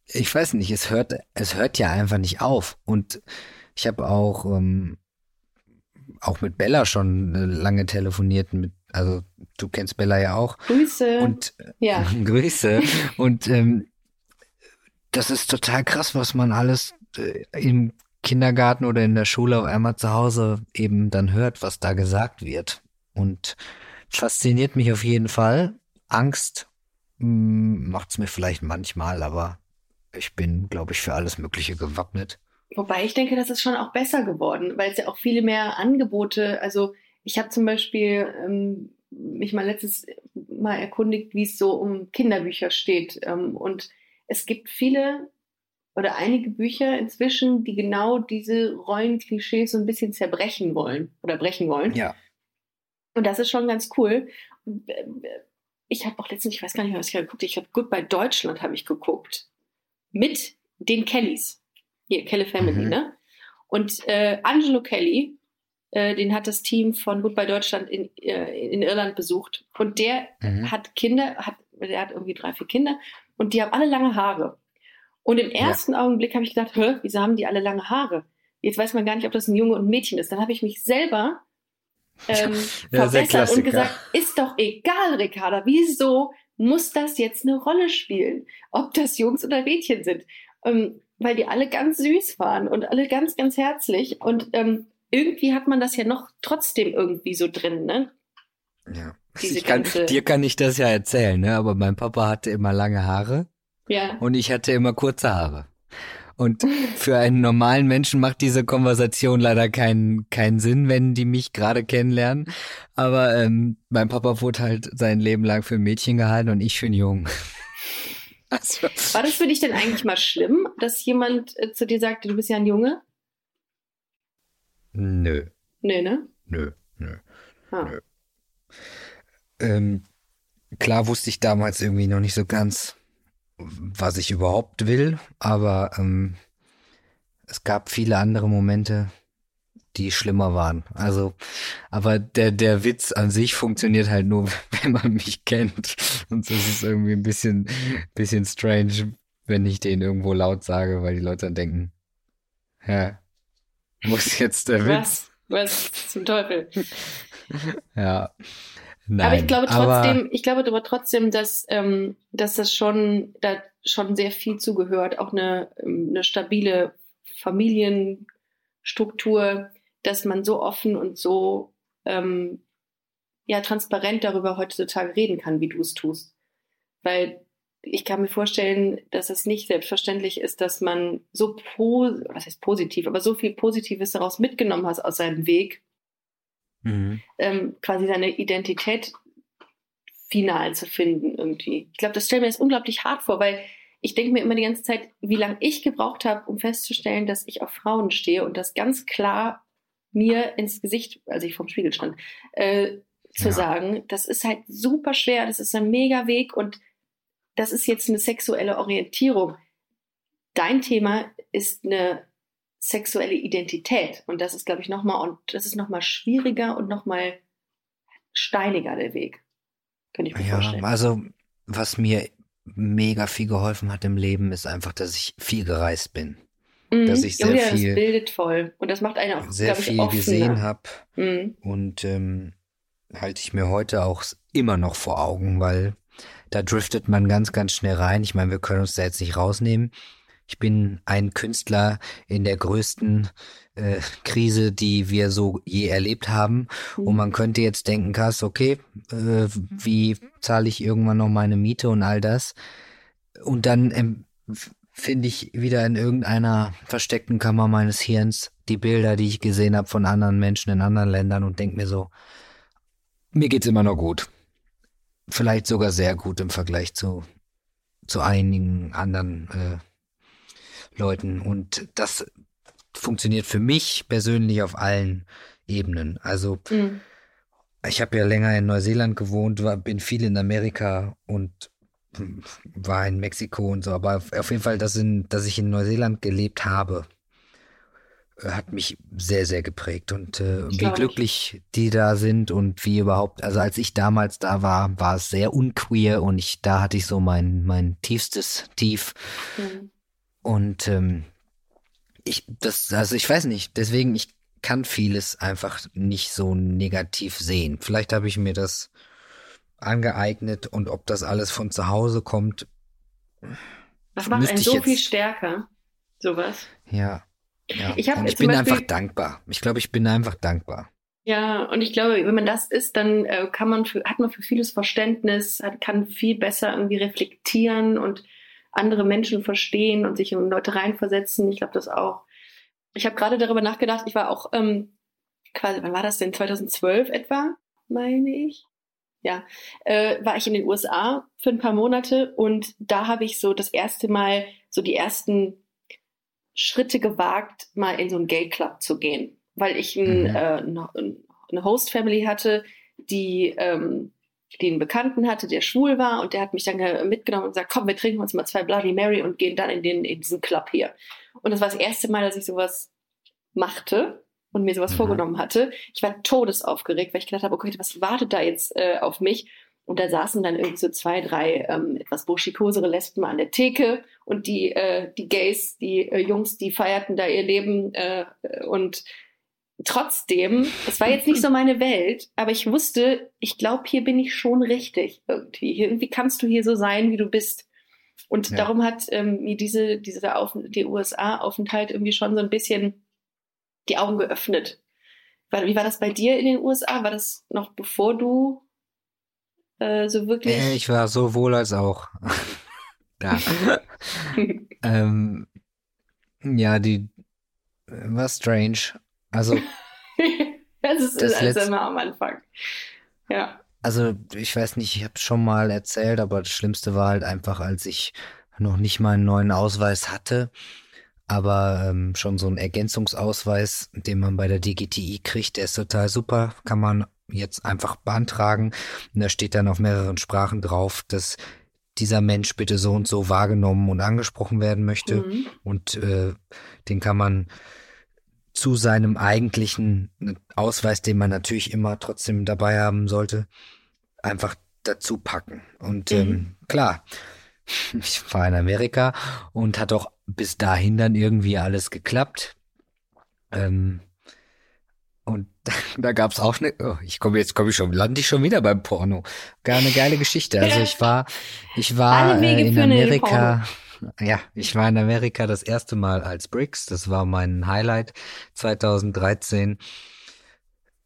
ich weiß nicht, es hört, es hört ja einfach nicht auf. Und ich habe auch ähm, auch mit Bella schon äh, lange telefoniert. Mit, also du kennst Bella ja auch. Grüße. Und ja. <laughs> Grüße. Und ähm, das ist total krass, was man alles äh, im Kindergarten oder in der Schule auf einmal zu Hause eben dann hört, was da gesagt wird. Und fasziniert mich auf jeden Fall. Angst mh, macht's mir vielleicht manchmal, aber ich bin, glaube ich, für alles Mögliche gewappnet. Wobei ich denke, das ist schon auch besser geworden, weil es ja auch viele mehr Angebote, also ich habe zum Beispiel ähm, mich mal letztes Mal erkundigt, wie es so um Kinderbücher steht. Ähm, und es gibt viele oder einige Bücher inzwischen, die genau diese Rollenklischees so ein bisschen zerbrechen wollen oder brechen wollen. Ja. Und das ist schon ganz cool. Ich habe auch letztens, ich weiß gar nicht mehr, was ich geguckt habe, ich habe Goodbye Deutschland habe ich geguckt. Mit den Kellys. Hier, Kelly Family, Mhm. ne? Und äh, Angelo Kelly, äh, den hat das Team von Goodbye Deutschland in, äh, in Irland besucht. Und der Mhm. hat Kinder, hat, der hat irgendwie drei, vier Kinder und die haben alle lange Haare. Und im ersten Augenblick habe ich gedacht, hä, wieso haben die alle lange Haare? Jetzt weiß man gar nicht, ob das ein Junge und ein Mädchen ist. Dann habe ich mich selber <laughs> ähm, Ja, verbessert und gesagt, ist doch egal, Ricarda, wieso muss das jetzt eine Rolle spielen, ob das Jungs oder Mädchen sind? Ähm, weil die alle ganz süß waren und alle ganz, ganz herzlich. Und ähm, irgendwie hat man das ja noch trotzdem irgendwie so drin, ne? Ja. Ich kann, dir kann ich das ja erzählen, ne? aber mein Papa hatte immer lange Haare. Ja. und ich hatte immer kurze Haare. Und für einen normalen Menschen macht diese Konversation leider keinen keinen Sinn, wenn die mich gerade kennenlernen. Aber ähm, mein Papa wurde halt sein Leben lang für ein Mädchen gehalten und ich für einen Jungen. <laughs> Also, War das für dich denn eigentlich mal schlimm, dass jemand äh, zu dir sagte, du bist ja ein Junge? nö, Nee, ne? nö, nö. Ah. Nö. Ähm, klar wusste ich damals irgendwie noch nicht so ganz, was ich überhaupt will, aber ähm, es gab viele andere Momente, die schlimmer waren. Also, aber der, der Witz an sich funktioniert halt nur, <laughs> wenn man mich kennt. Und es ist irgendwie ein bisschen, bisschen strange, wenn ich den irgendwo laut sage, weil die Leute dann denken, ja, muss jetzt der Witz Was? Was zum Teufel? ja. Nein, aber ich glaube trotzdem, aber, ich glaube aber trotzdem, dass, ähm, dass das schon, da schon sehr viel zugehört, auch eine, ähm, eine stabile Familienstruktur, dass man so offen und so ähm, ja transparent darüber heutzutage reden kann, wie du es tust. Weil ich kann mir vorstellen, dass es nicht selbstverständlich ist, dass man so po was heißt positiv, aber so viel Positives daraus mitgenommen hast aus seinem Weg, Mhm. ähm, quasi seine Identität final zu finden irgendwie. Ich glaube, das stellt mir das unglaublich hart vor, weil ich denke mir immer die ganze Zeit, wie lange ich gebraucht habe, um festzustellen, dass ich auf Frauen stehe und das ganz klar mir ins Gesicht, als ich vorm Spiegel stand, äh, zu Ja. sagen. Das ist halt super schwer, das ist ein mega Weg und das ist jetzt eine sexuelle Orientierung. Dein Thema ist eine sexuelle Identität und das ist, glaube ich, nochmal und das ist nochmal schwieriger und nochmal steiniger der Weg. Könnte ich mir Ja, vorstellen. also was mir mega viel geholfen hat im Leben, ist einfach, dass ich viel gereist bin. Mhm. dass ich Ja, sehr ja, viel- Das bildet voll. Und das macht einen auch, Sehr ich, viel offener. gesehen habe Mhm. und ähm, halte ich mir heute auch immer noch vor Augen, weil da driftet man ganz, ganz schnell rein. Ich meine, wir können uns da jetzt nicht rausnehmen. Ich bin ein Künstler in der größten äh, Krise, die wir so je erlebt haben. Mhm. Und man könnte jetzt denken, Kass, okay, äh, wie zahle ich irgendwann noch meine Miete und all das? Und dann ähm, finde ich wieder in irgendeiner versteckten Kammer meines Hirns die Bilder, die ich gesehen habe von anderen Menschen in anderen Ländern und denke mir so, mir geht's immer noch gut. Vielleicht sogar sehr gut im Vergleich zu, zu einigen anderen äh, Leuten. Und das funktioniert für mich persönlich auf allen Ebenen. Also Mhm. ich habe ja länger in Neuseeland gewohnt, war, bin viel in Amerika und war in Mexiko und so, aber auf jeden Fall, dass, in, dass ich in Neuseeland gelebt habe, äh, hat mich sehr, sehr geprägt und äh, wie glaub ich. glücklich die da sind und wie überhaupt, also als ich damals da war, war es sehr unqueer und ich, da hatte ich so mein, mein tiefstes Tief Mhm. Und ähm, ich, das, also ich weiß nicht, deswegen, ich kann vieles einfach nicht so negativ sehen. Vielleicht habe ich mir das angeeignet und ob das alles von zu Hause kommt, Das macht einen so jetzt- viel stärker. Sowas. ja. ja. Ich ich bin Beispiel- einfach dankbar. Ich glaube, ich bin einfach dankbar. Ja, und ich glaube, wenn man das ist, dann äh, kann man für, hat man für vieles Verständnis, hat, kann viel besser irgendwie reflektieren und andere Menschen verstehen und sich in Leute reinversetzen. Ich glaube das auch. Ich habe gerade darüber nachgedacht, ich war auch ähm, quasi, wann war das denn? 2012 etwa, meine ich. Ja, äh, war ich in den USA für ein paar Monate und da habe ich so das erste Mal so die ersten Schritte gewagt, mal in so einen Gay Club zu gehen, weil ich ein, Mhm. äh, eine Host Family hatte, die ähm, die einen Bekannten hatte, der schwul war und der hat mich dann mitgenommen und gesagt, komm, wir trinken uns mal zwei Bloody Mary und gehen dann in den in diesen Club hier. Und das war das erste Mal, dass ich sowas machte und mir sowas Mhm. vorgenommen hatte. Ich war todesaufgeregt, weil ich gedacht habe, okay, was wartet da jetzt äh, auf mich? Und da saßen dann irgendwie so zwei, drei ähm, etwas burschikosere Lesben an der Theke und die, äh, die Gays, die äh, Jungs, die feierten da ihr Leben äh, und trotzdem, es war jetzt nicht so meine Welt, aber ich wusste, ich glaube, hier bin ich schon richtig irgendwie. Hier, irgendwie kannst du hier so sein, wie du bist. Und Ja. darum hat ähm, mir diese, diese Auf die USA-Aufenthalt irgendwie schon so ein bisschen die Augen geöffnet. Wie war das bei dir in den USA? War das noch bevor du äh, so wirklich. Äh, ich war sowohl als auch. <laughs> da. <laughs> ähm, ja, die äh, war strange. Also, <laughs> das ist Das letzte- immer am Anfang. Ja. also ich weiß nicht, ich habe schon mal erzählt, aber das Schlimmste war halt einfach, als ich noch nicht meinen neuen Ausweis hatte, aber ähm, schon so einen Ergänzungsausweis, den man bei der DGTI kriegt, der ist total super, kann man jetzt einfach beantragen und da steht dann auf mehreren Sprachen drauf, dass dieser Mensch bitte so und so wahrgenommen und angesprochen werden möchte Mhm. und äh, den kann man zu seinem eigentlichen Ausweis, den man natürlich immer trotzdem dabei haben sollte, einfach dazu packen. Und Mhm. ähm, klar, <laughs> ich war in Amerika und hat auch bis dahin dann irgendwie alles geklappt. Ähm, und <laughs> da, da gab's auch eine, oh, ich komme jetzt komme ich schon, lande ich schon wieder beim Porno. Gar eine geile Geschichte. Also ich war, ich war äh, in Amerika. Ja, ich war in Amerika das erste Mal als Bricks. Das war mein Highlight 2013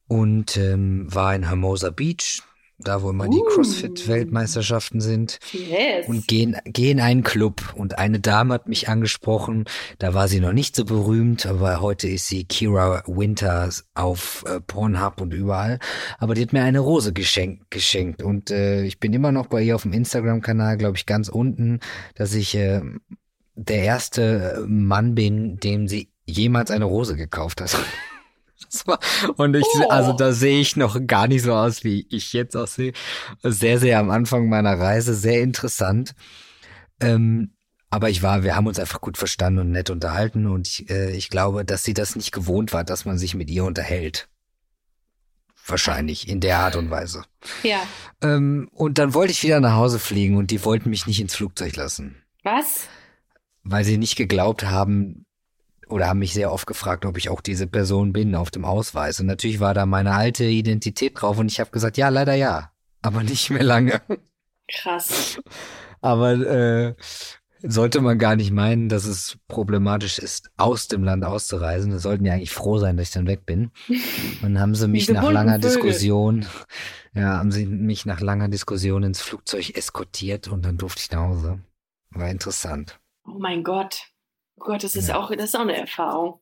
und ähm, war in Hermosa Beach da wo immer uh. die CrossFit-Weltmeisterschaften sind. Yes. Und gehen, gehen einen Club. Und eine Dame hat mich angesprochen, da war sie noch nicht so berühmt, aber heute ist sie Kira Winters auf äh, Pornhub und überall. Aber die hat mir eine Rose geschenkt. geschenkt. Und äh, ich bin immer noch bei ihr auf dem Instagram-Kanal, glaube ich, ganz unten, dass ich äh, der erste Mann bin, dem sie jemals eine Rose gekauft hat. <laughs> Und ich, oh. also da sehe ich noch gar nicht so aus, wie ich jetzt aussehe. Sehr, sehr am Anfang meiner Reise, sehr interessant. Ähm, aber ich war, wir haben uns einfach gut verstanden und nett unterhalten und ich, äh, ich glaube, dass sie das nicht gewohnt war, dass man sich mit ihr unterhält. Wahrscheinlich in der Art und Weise. Ja. Ähm, und dann wollte ich wieder nach Hause fliegen und die wollten mich nicht ins Flugzeug lassen. Was? Weil sie nicht geglaubt haben, oder haben mich sehr oft gefragt, ob ich auch diese Person bin auf dem Ausweis. Und natürlich war da meine alte Identität drauf und ich habe gesagt, ja, leider ja, aber nicht mehr lange. Krass. Aber äh, sollte man gar nicht meinen, dass es problematisch ist, aus dem Land auszureisen. Da sollten ja eigentlich froh sein, dass ich dann weg bin. Und haben sie <laughs> mich nach langer Vögel. Diskussion, ja, haben sie mich nach langer Diskussion ins Flugzeug eskortiert und dann durfte ich nach Hause. War interessant. Oh mein Gott. Oh Gott, das ist ja. auch, das ist auch eine Erfahrung.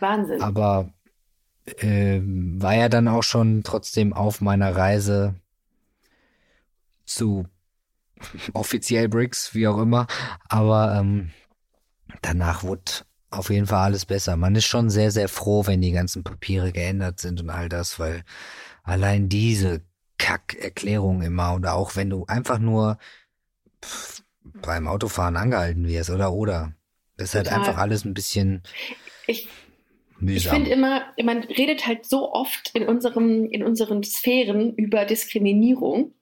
Wahnsinn. Aber äh, war ja dann auch schon trotzdem auf meiner Reise zu offiziell Bricks, wie auch immer. Aber ähm, danach wurde auf jeden Fall alles besser. Man ist schon sehr, sehr froh, wenn die ganzen Papiere geändert sind und all das, weil allein diese Kack-Erklärung immer oder auch wenn du einfach nur beim Autofahren angehalten wirst oder oder das ist halt einfach alles ein bisschen ich, mühsam. Ich finde immer, man redet halt so oft in, unserem, in unseren Sphären über Diskriminierung.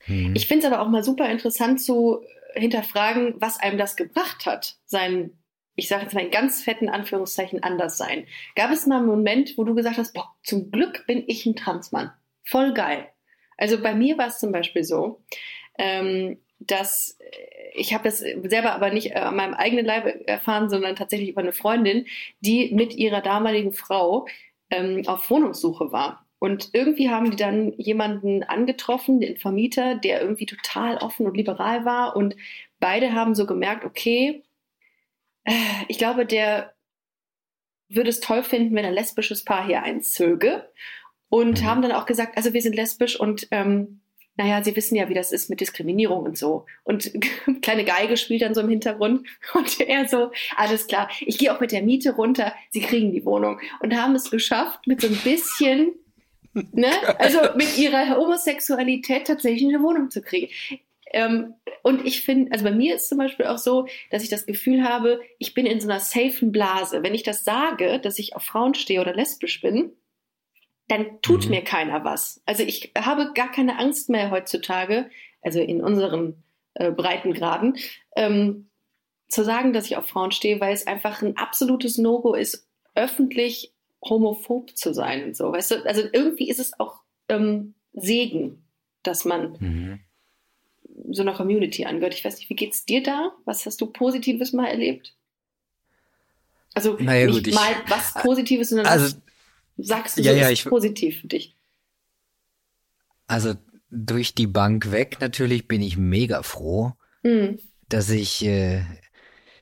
Hm. Ich finde es aber auch mal super interessant zu hinterfragen, was einem das gebracht hat, sein, ich sage jetzt mal in ganz fetten Anführungszeichen, anders sein. Gab es mal einen Moment, wo du gesagt hast, boah, zum Glück bin ich ein Transmann. Voll geil. Also bei mir war es zum Beispiel so, ähm, dass ich habe das selber aber nicht äh, an meinem eigenen Leib erfahren, sondern tatsächlich über eine Freundin, die mit ihrer damaligen Frau ähm, auf Wohnungssuche war. Und irgendwie haben die dann jemanden angetroffen, den Vermieter, der irgendwie total offen und liberal war. Und beide haben so gemerkt, okay, äh, ich glaube, der würde es toll finden, wenn ein lesbisches Paar hier einzöge. Und mhm. haben dann auch gesagt, also wir sind lesbisch und ähm, naja, Sie wissen ja, wie das ist mit Diskriminierung und so. Und <laughs> kleine Geige spielt dann so im Hintergrund <laughs> und er so, alles klar, ich gehe auch mit der Miete runter, Sie kriegen die Wohnung. Und haben es geschafft, mit so ein bisschen, <laughs> ne, also mit ihrer Homosexualität tatsächlich eine Wohnung zu kriegen. Ähm, und ich finde, also bei mir ist zum Beispiel auch so, dass ich das Gefühl habe, ich bin in so einer safen Blase. Wenn ich das sage, dass ich auf Frauen stehe oder lesbisch bin, dann tut mhm. mir keiner was. Also ich habe gar keine Angst mehr heutzutage, also in unseren äh, Breitengraden, ähm, zu sagen, dass ich auf Frauen stehe, weil es einfach ein absolutes No-Go ist, öffentlich homophob zu sein und so. Weißt du, also irgendwie ist es auch ähm, Segen, dass man mhm. so einer Community angehört. Ich weiß nicht, wie geht's dir da? Was hast du Positives mal erlebt? Also naja, nicht gut, mal was Positives, sondern also, sagst du, ja, so ja, ist positiv für dich? Also durch die Bank weg natürlich bin ich mega froh, mhm. dass ich äh,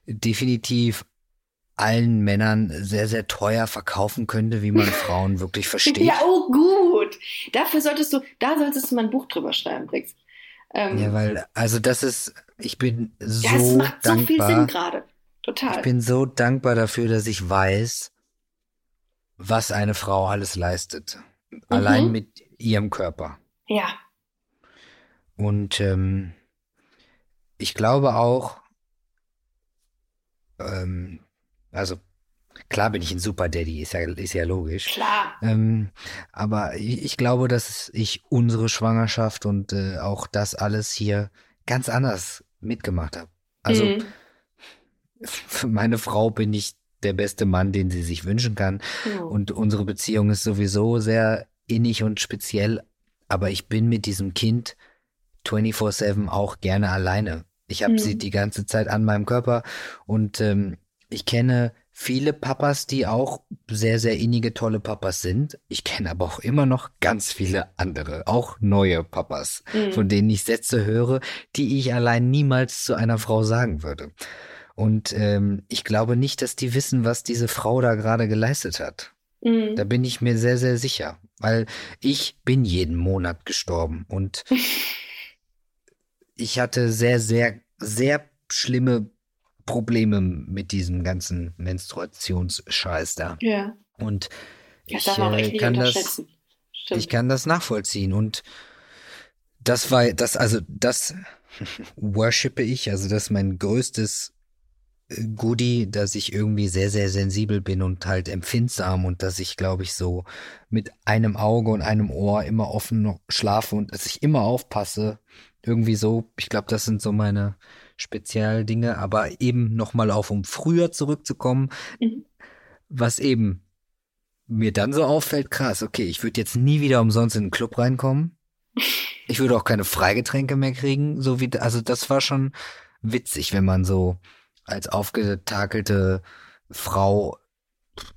definitiv allen Männern sehr, sehr teuer verkaufen könnte, wie man <laughs> Frauen wirklich versteht. Ja, oh gut. Dafür solltest du, da solltest du mal ein Buch drüber schreiben, Brix. Ähm, ja, weil, also das ist, ich bin so ja, es macht dankbar. so viel Sinn gerade. Total. Ich bin so dankbar dafür, dass ich weiß, was eine Frau alles leistet. Mhm. Allein mit ihrem Körper. Ja. Und ähm, ich glaube auch, ähm, also klar bin ich ein Super Daddy, ist ja, ist ja logisch. Klar. Ähm, aber ich, ich, glaube, dass ich unsere Schwangerschaft und äh, auch das alles hier ganz anders mitgemacht habe. Also mhm. <laughs> für meine Frau bin ich der beste Mann, den sie sich wünschen kann. Ja. Und unsere Beziehung ist sowieso sehr innig und speziell. Aber ich bin mit diesem Kind 24-7 auch gerne alleine. Ich habe Mhm. sie die ganze Zeit an meinem Körper und ähm, ich kenne viele Papas, die auch sehr, sehr innige, tolle Papas sind. Ich kenne aber auch immer noch ganz viele andere, auch neue Papas, Mhm. von denen ich Sätze höre, die ich allein niemals zu einer Frau sagen würde. Und ähm, ich glaube nicht, dass die wissen, was diese Frau da gerade geleistet hat. Mhm. Da bin ich mir sehr, sehr sicher, weil ich bin jeden Monat gestorben und <laughs> ich hatte sehr, sehr, sehr schlimme Probleme mit diesem ganzen Menstruationsscheiß da. Ja. Und Das ich auch äh, kann das, ich kann das nachvollziehen und das war das, also das <laughs> worshipe ich, also das ist mein größtes Goodie, dass ich irgendwie sehr, sehr sensibel bin und halt empfindsam und dass ich, glaube ich, so mit einem Auge und einem Ohr immer offen schlafe und dass ich immer aufpasse. Irgendwie so, ich glaube, das sind so meine Spezialdinge, aber eben nochmal auf, um früher zurückzukommen, Mhm. was eben mir dann so auffällt, krass, okay, ich würde jetzt nie wieder umsonst in den Club reinkommen. Ich würde auch keine Freigetränke mehr kriegen, so wie, also das war schon witzig, wenn man so als aufgetakelte Frau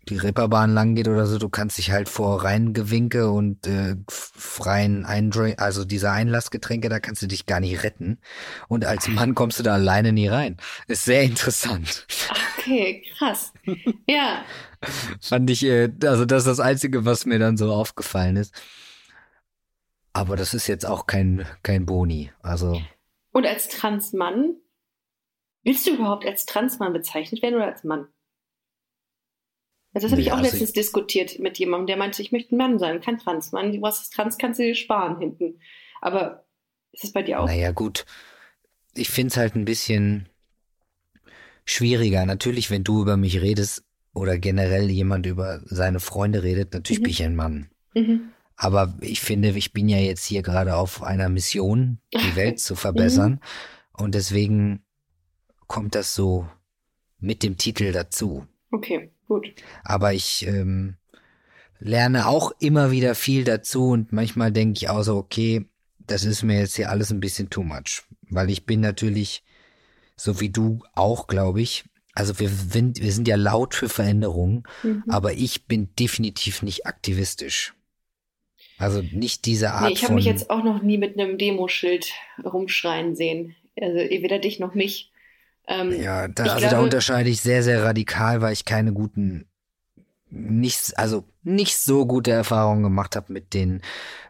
die Ripperbahn lang geht oder so, du kannst dich halt vor Reingewinke und äh, freien Eindrink, also diese Einlassgetränke, da kannst du dich gar nicht retten. Und als Mann kommst du da alleine nie rein. Ist sehr interessant. Okay, krass. ja. <laughs> Fand ich, äh, also das ist das Einzige, was mir dann so aufgefallen ist. Aber das ist jetzt auch kein, kein Boni. Also, Und als Transmann, willst du überhaupt als Transmann bezeichnet werden oder als Mann? Also das habe Nee, ich auch also letztens diskutiert mit jemandem, der meinte, ich möchte ein Mann sein, kein Transmann. Was ist Trans, kannst du dir sparen hinten. Aber ist es bei dir auch? naja, gut. Ich find's halt ein bisschen schwieriger. Natürlich, wenn du über mich redest oder generell jemand über seine Freunde redet, natürlich Mhm. bin ich ein Mann. Mhm. Aber ich finde, ich bin ja jetzt hier gerade auf einer Mission, die <laughs> Welt zu verbessern. Und deswegen kommt das so mit dem Titel dazu. Okay, gut. Aber ich ähm, lerne auch immer wieder viel dazu und manchmal denke ich auch so, okay, das ist mir jetzt hier alles ein bisschen too much. Weil ich bin natürlich, so wie du auch, glaube ich, also wir sind, wir sind ja laut für Veränderungen, Mhm. aber ich bin definitiv nicht aktivistisch. Also nicht diese Art Nee, ich habe mich jetzt auch noch nie mit einem Demoschild rumschreien sehen. Also weder dich noch mich. Ähm, Ja, da, also da glaube- unterscheide ich sehr, sehr radikal, weil ich keine guten, nicht, also nicht so gute Erfahrungen gemacht habe mit den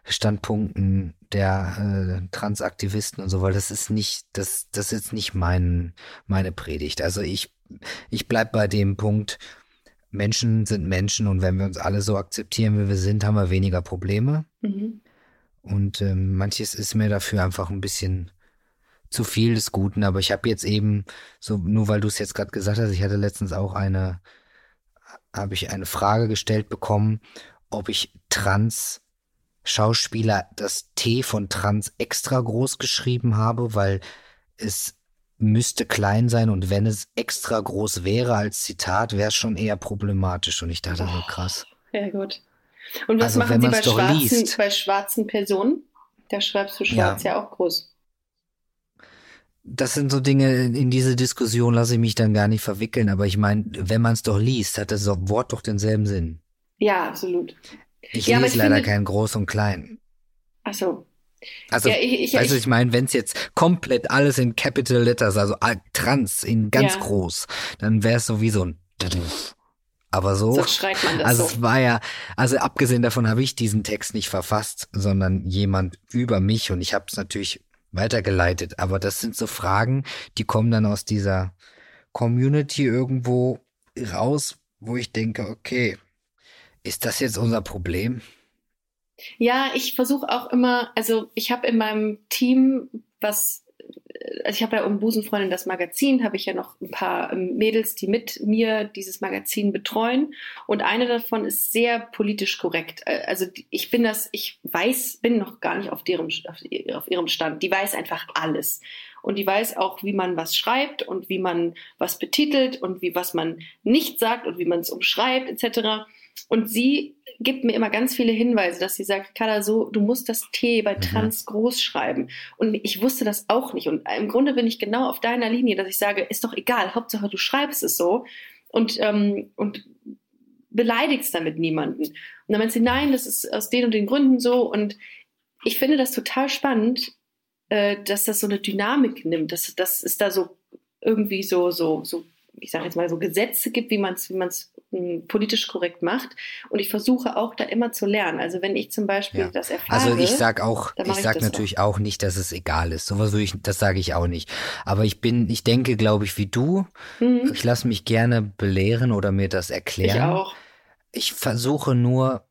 Standpunkten der äh, Transaktivisten und so, weil das ist nicht, das, das ist jetzt nicht mein, meine Predigt. Also ich, ich bleib bei dem Punkt, Menschen sind Menschen und wenn wir uns alle so akzeptieren, wie wir sind, haben wir weniger Probleme. mhm. Und ähm, manches ist mir dafür einfach ein bisschen zu viel des Guten. Aber ich habe jetzt eben, so nur weil du es jetzt gerade gesagt hast, ich hatte letztens auch eine, habe ich eine Frage gestellt bekommen, ob ich Trans Schauspieler das T von Trans extra groß geschrieben habe, weil es müsste klein sein und wenn es extra groß wäre als Zitat, wäre es schon eher problematisch. Und ich dachte so krass. Ja, gut. Und was Also, machen wenn Sie bei schwarzen, bei schwarzen Personen? Da schreibst du schwarz ja, auch groß. Das sind so Dinge, in diese Diskussion lasse ich mich dann gar nicht verwickeln, aber ich meine, wenn man es doch liest, hat das Wort doch denselben Sinn. Ja, absolut. Ich Ja, lese ich leider finde- kein Groß und Klein. Ach so. Also, Ja, ich- ich- weißt du, ich- ich meine, wenn es jetzt komplett alles in Capital Letters, also all- trans in ganz Ja. groß, dann wäre es so wie so ein aber so, So schreibt man das also so. es war ja, also abgesehen davon habe ich diesen Text nicht verfasst, sondern jemand über mich und ich habe es natürlich weitergeleitet. Aber das sind so Fragen, die kommen dann aus dieser Community irgendwo raus, wo ich denke, okay, ist das jetzt unser Problem? Ja, ich versuche auch immer, also ich habe in meinem Team, was also ich habe ja um Busenfreundin das Magazin, habe ich ja noch ein paar ähm, Mädels, die mit mir dieses Magazin betreuen. Und eine davon ist sehr politisch korrekt. Äh, also ich bin das, ich weiß, bin noch gar nicht auf, deren, auf ihrem Stand. Die weiß einfach alles. Und die weiß auch, wie man was schreibt und wie man was betitelt und wie was man nicht sagt und wie man es umschreibt, etc. Und sie gibt mir immer ganz viele Hinweise, dass sie sagt, Kada, so, du musst das T bei mhm. Trans groß schreiben. Und ich wusste das auch nicht. Und im Grunde bin ich genau auf deiner Linie, dass ich sage, ist doch egal, Hauptsache du schreibst es so und, ähm, und beleidigst damit niemanden. Und dann meint sie, nein, das ist aus den und den Gründen so. Und ich finde das total spannend, äh, dass das so eine Dynamik nimmt, dass, dass es da so irgendwie so, so, so ich sage jetzt mal so Gesetze gibt, wie man es wie man's, politisch korrekt macht. Und ich versuche auch da immer zu lernen. Also wenn ich zum Beispiel ja. das erfahre. Also ich sag auch, ich, ich sag natürlich auch. auch nicht, dass es egal ist. Sowas würde ich, das sage ich auch nicht. Aber ich bin, ich denke, glaube ich, wie du. Mhm. Ich lasse mich gerne belehren oder mir das erklären. Ich auch. Ich versuche nur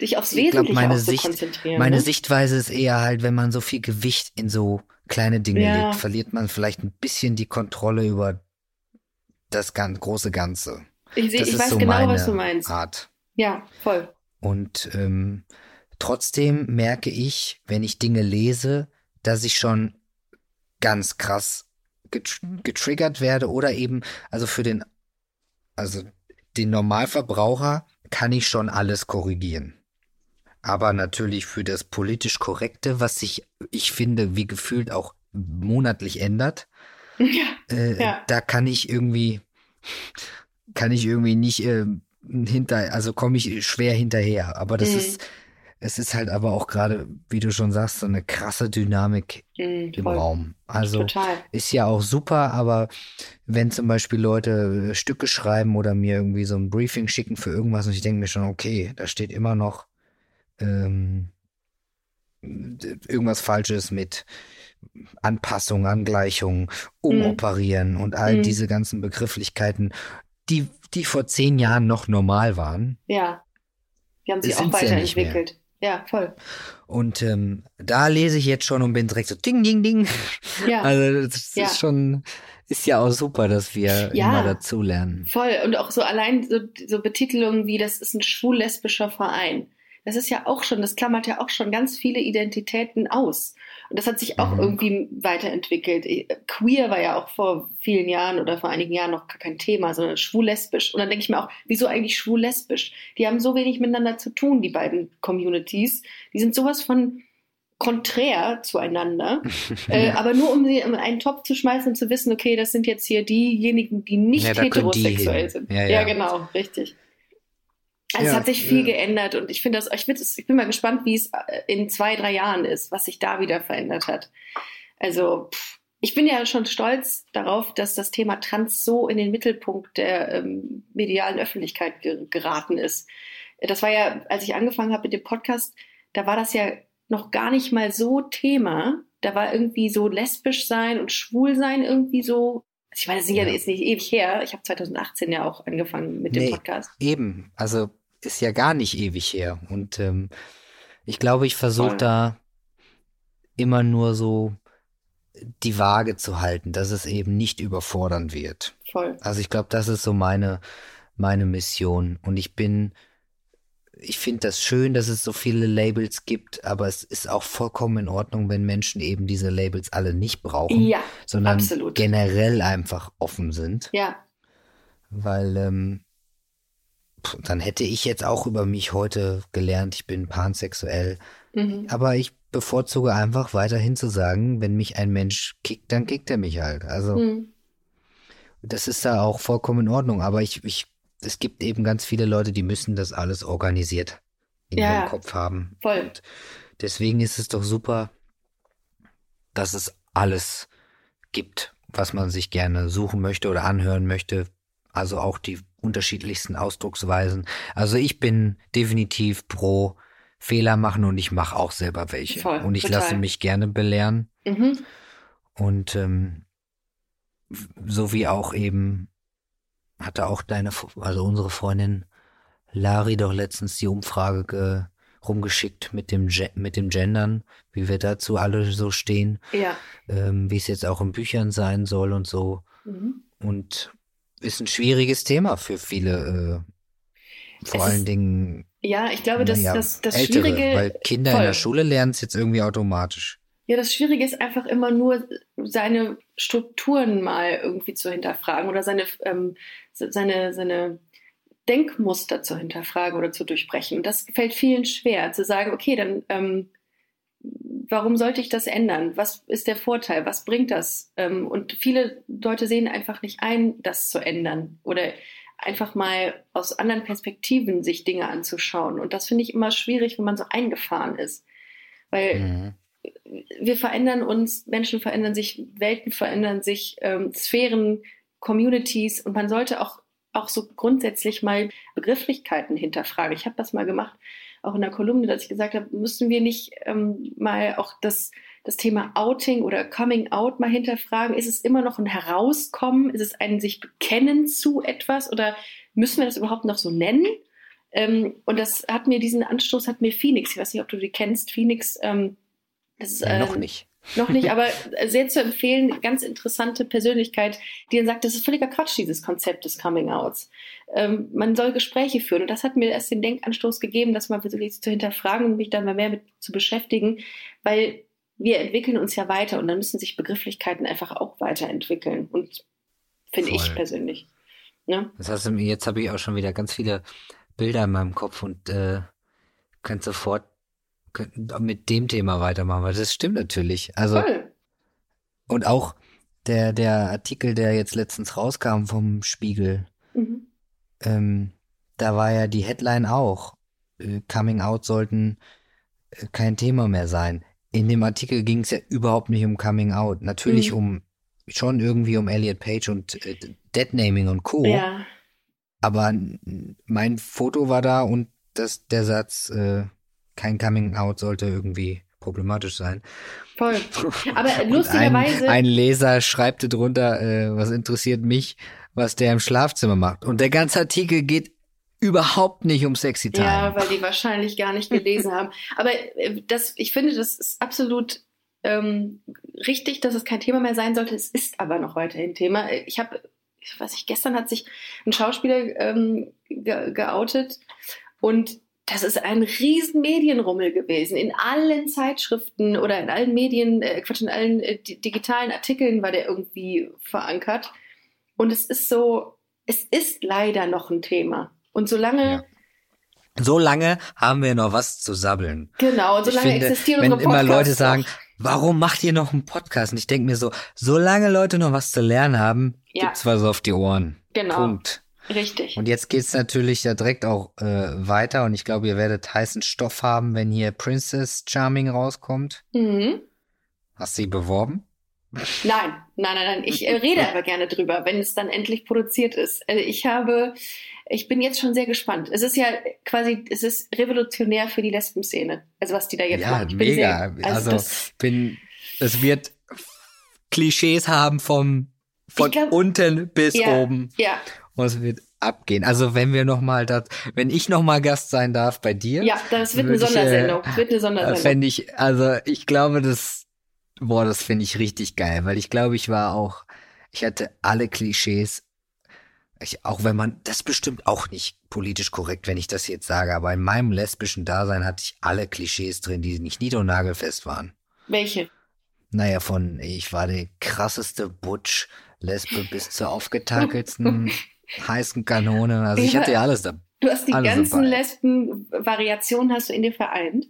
dich aufs Wesentliche glaub, meine Sicht, konzentrieren. Meine ne? Sichtweise ist eher halt, wenn man so viel Gewicht in so kleine Dinge ja. legt, verliert man vielleicht ein bisschen die Kontrolle über das ganz, große Ganze. Ich, seh, ich weiß so genau, was du meinst. Art. Ja, voll. Und ähm, trotzdem merke ich, wenn ich Dinge lese, dass ich schon ganz krass getriggert werde oder eben, also für den, also den Normalverbraucher kann ich schon alles korrigieren. Aber natürlich für das politisch Korrekte, was sich, ich finde, wie gefühlt auch monatlich ändert, <laughs> ja, äh, ja. Da kann ich irgendwie, kann ich irgendwie nicht äh, hinter, also komme ich schwer hinterher. Aber das mhm. ist, es ist halt aber auch gerade, wie du schon sagst, so eine krasse Dynamik mhm, im Raum. Also Total. ist ja auch super, aber wenn zum Beispiel Leute äh, Stücke schreiben oder mir irgendwie so ein Briefing schicken für irgendwas und ich denke mir schon, okay, da steht immer noch ähm, irgendwas Falsches mit Anpassung, Angleichung, umoperieren mhm. und all mhm. diese ganzen Begrifflichkeiten, die, die vor zehn Jahren noch normal waren. Ja. Die haben sich auch weiterentwickelt. Ja, voll. Und ähm, da lese ich jetzt schon und bin direkt so ding, ding, ding. Ja. <laughs> Also das ja. ist schon, ist ja auch super, dass wir ja, immer dazulernen. Voll. Und auch so allein so, so Betitelungen wie, das ist ein schwul-lesbischer Verein. Das ist ja auch schon, das klammert ja auch schon ganz viele Identitäten aus. Und das hat sich auch mhm. irgendwie weiterentwickelt. Queer war ja auch vor vielen Jahren oder vor einigen Jahren noch gar kein Thema, sondern schwul-lesbisch. Und dann denke ich mir auch, wieso eigentlich schwul-lesbisch? Die haben so wenig miteinander zu tun, die beiden Communities. Die sind sowas von konträr zueinander, <laughs> äh, aber nur um sie in einen Topf zu schmeißen und zu wissen, okay, das sind jetzt hier diejenigen, die nicht ja, heterosexuell die sind. Ja, ja. ja, genau, richtig. Also ja, es hat sich viel ja. geändert und ich finde das, ich, ich bin mal gespannt, wie es äh, in zwei, drei Jahren ist, was sich da wieder verändert hat. Also ich bin ja schon stolz darauf, dass das Thema Trans so in den Mittelpunkt der ähm, medialen Öffentlichkeit ge geraten ist. Das war ja, als ich angefangen habe mit dem Podcast, da war das ja noch gar nicht mal so Thema. Da war irgendwie so lesbisch sein und schwul sein irgendwie so ich meine, das ist ja jetzt nicht ewig her. Ich habe 2018 ja auch angefangen mit dem nee, Podcast. Eben, also ist ja gar nicht ewig her. Und ähm, ich glaube, ich versuche da immer nur so die Waage zu halten, dass es eben nicht überfordern wird. Voll. Also ich glaube, das ist so meine, meine Mission. Und ich bin, ich finde das schön, dass es so viele Labels gibt, aber es ist auch vollkommen in Ordnung, wenn Menschen eben diese Labels alle nicht brauchen, ja, sondern absolut. generell einfach offen sind. Ja. Weil ähm, dann hätte ich jetzt auch über mich heute gelernt, ich bin pansexuell. Mhm. Aber ich bevorzuge einfach weiterhin zu sagen, wenn mich ein Mensch kickt, dann kickt er mich halt. Also mhm. das ist da auch vollkommen in Ordnung. Aber ich, ich, es gibt eben ganz viele Leute, die müssen das alles organisiert in ja, ihrem Kopf haben. Voll. Und deswegen ist es doch super, dass es alles gibt, was man sich gerne suchen möchte oder anhören möchte. Also auch die unterschiedlichsten Ausdrucksweisen. Also ich bin definitiv pro Fehler machen und ich mache auch selber welche. Voll, und ich total. lasse mich gerne belehren. Mhm. Und ähm, so wie auch eben hatte auch deine, also unsere Freundin Lari doch letztens die Umfrage rumgeschickt mit dem, Ge mit dem Gendern, wie wir dazu alle so stehen. Ja. Ähm, wie es jetzt auch in Büchern sein soll und so. Mhm. Und ist ein schwieriges Thema für viele, äh, vor Es allen ist- Dingen Ja, ich glaube, dass naja, das, das Ältere, Schwierige. weil Kinder voll. in der Schule lernen es jetzt irgendwie automatisch. Ja, das Schwierige ist einfach immer nur, seine Strukturen mal irgendwie zu hinterfragen oder seine, ähm, seine, seine Denkmuster zu hinterfragen oder zu durchbrechen. Und das fällt vielen schwer, zu sagen, okay, dann ähm, warum sollte ich das ändern? Was ist der Vorteil? Was bringt das? Ähm, und viele Leute sehen einfach nicht ein, das zu ändern oder einfach mal aus anderen Perspektiven sich Dinge anzuschauen. Und das finde ich immer schwierig, wenn man so eingefahren ist. Weil Mhm. wir verändern uns, Menschen verändern sich, Welten verändern sich, ähm, Sphären, Communities und man sollte auch, auch so grundsätzlich mal Begrifflichkeiten hinterfragen. Ich habe das mal gemacht, auch in der Kolumne, dass ich gesagt habe, müssen wir nicht ähm, mal auch das, das Thema Outing oder Coming Out mal hinterfragen? Ist es immer noch ein Herauskommen? Ist es ein sich bekennen zu etwas oder müssen wir das überhaupt noch so nennen? Ähm, und das hat mir diesen Anstoß, hat mir Phoenix, ich weiß nicht, ob du die kennst, Phoenix, ähm, das ist, Ja, noch ähm, nicht. Noch nicht, aber sehr zu empfehlen, ganz interessante Persönlichkeit, die dann sagt, das ist völliger Quatsch, dieses Konzept des Coming-Outs. Ähm, man soll Gespräche führen. Und das hat mir erst den Denkanstoß gegeben, das mal wirklich zu hinterfragen und mich dann mal mehr mit zu beschäftigen, weil wir entwickeln uns ja weiter und dann müssen sich Begrifflichkeiten einfach auch weiterentwickeln. Und finde ich persönlich. Ne? Das heißt, jetzt habe ich auch schon wieder ganz viele Bilder in meinem Kopf und äh, könnt sofort mit dem Thema weitermachen, weil das stimmt natürlich. Also Voll. und auch der der Artikel, der jetzt letztens rauskam vom Spiegel, Mhm. ähm, da war ja die Headline auch, äh, Coming Out sollten äh, kein Thema mehr sein. In dem Artikel ging es ja überhaupt nicht um Coming Out, natürlich Mhm. um schon irgendwie um Elliot Page und äh, Deadnaming und Co. Ja. Aber mein Foto war da und das, der Satz, äh, kein Coming Out sollte irgendwie problematisch sein. Voll. <laughs> Aber lustigerweise. Ein, ein Leser schreibt drunter, äh, was interessiert mich, was der im Schlafzimmer macht. Und der ganze Artikel geht überhaupt nicht um Sexy Time. Ja, weil die wahrscheinlich gar nicht gelesen haben. Aber äh, das, ich finde, das ist absolut ähm, richtig, dass es kein Thema mehr sein sollte. Es ist aber noch weiterhin Thema. Ich habe, ich weiß nicht, gestern hat sich ein Schauspieler ähm, ge geoutet und das ist ein riesen Medienrummel gewesen. In allen Zeitschriften oder in allen Medien, äh, Quatsch, in allen äh, di- digitalen Artikeln war der irgendwie verankert. Und es ist so, es ist leider noch ein Thema. Und solange Ja. So lange haben wir noch was zu sabbeln. Genau, und solange finde, existieren wenn immer Leute sagen, warum macht ihr noch einen Podcast? Und ich denke mir so, solange Leute noch was zu lernen haben, Ja. gibt's was auf die Ohren. Genau, Punkt. Richtig. Und jetzt geht's natürlich ja direkt auch äh, weiter und ich glaube, ihr werdet heißen Stoff haben, wenn hier Princess Charming rauskommt. Mhm. Hast du sie beworben? Nein, nein, nein, nein. Ich äh, rede aber gerne drüber, wenn es dann endlich produziert ist. Äh, ich habe, ich bin jetzt schon sehr gespannt. Es ist ja quasi, es ist revolutionär für die Lesbenszene. Also was die da jetzt ja, machen. Bin mega. Sehr, also das, bin, es wird Klischees haben vom von glaub- unten bis Ja. oben ja, und es wird abgehen. Also wenn wir noch mal das, wenn ich noch mal Gast sein darf bei dir, ja, das wird eine Würde ich, äh, Sondersendung. Wird eine äh, Sondersendung. fände ich, also ich glaube, das, boah, das finde ich richtig geil, weil ich glaube, ich war auch, ich hatte alle Klischees, ich, auch wenn man, das ist bestimmt auch nicht politisch korrekt, wenn ich das jetzt sage, aber in meinem lesbischen Dasein hatte ich alle Klischees drin, die nicht nied- und nagelfest waren. Welche? Naja, von ich war die krasseste Butch, Lesbe bis zur <laughs> aufgetakelsten heißen Kanone. Also ich Ja. hatte ja alles da. Du hast die ganzen. Lesben-Variationen hast du in dir vereint.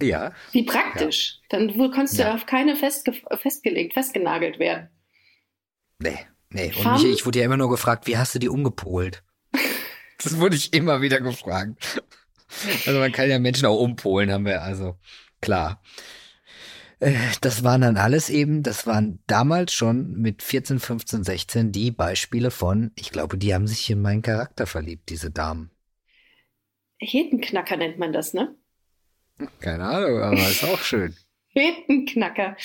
Ja. Wie praktisch. Dann wo- konntest du Ja. auf keine festge festgelegt, festgenagelt werden. Nee, nee. Und ich, ich wurde ja immer nur gefragt, wie hast du die umgepolt? <laughs> Das wurde ich immer wieder gefragt. Also man kann ja Menschen auch umpolen, haben wir also klar. Äh, Das waren dann alles eben, das waren damals schon mit 14, 15, 16 die Beispiele von, ich glaube, die haben sich in meinen Charakter verliebt, diese Damen. Hetenknacker nennt man das, ne? Keine Ahnung, aber ist auch <laughs> schön. Hetenknacker.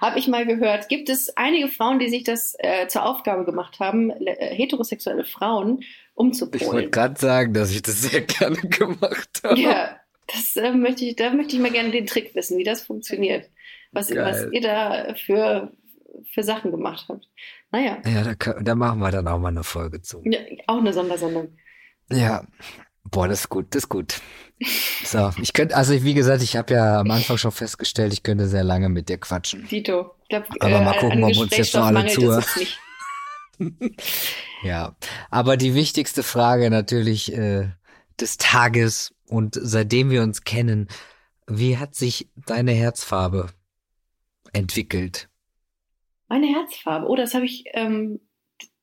Habe ich mal gehört. Gibt es einige Frauen, die sich das äh, zur Aufgabe gemacht haben, äh, heterosexuelle Frauen Ich wollte umzupolen? gerade sagen, dass ich das sehr <laughs> gerne gemacht habe. Ja, Das äh, möchte ich, da möchte ich mal gerne den Trick wissen, wie das funktioniert. Was, was ihr da für, für Sachen gemacht habt. Naja. Ja, da, da machen wir dann auch mal eine Folge zu. Ja, auch eine Sondersendung. Ja. Boah, das ist gut, das ist gut. So, ich könnte, also wie gesagt, ich habe ja am Anfang schon festgestellt, ich könnte sehr lange mit dir quatschen. Dito. Ich glaub, Aber äh, mal gucken, an ob uns jetzt noch alle zuhören. <laughs> Ja, aber die wichtigste Frage natürlich äh, des Tages und seitdem wir uns kennen, wie hat sich deine Herzfarbe entwickelt? Meine Herzfarbe. Oh, das habe ich, ähm,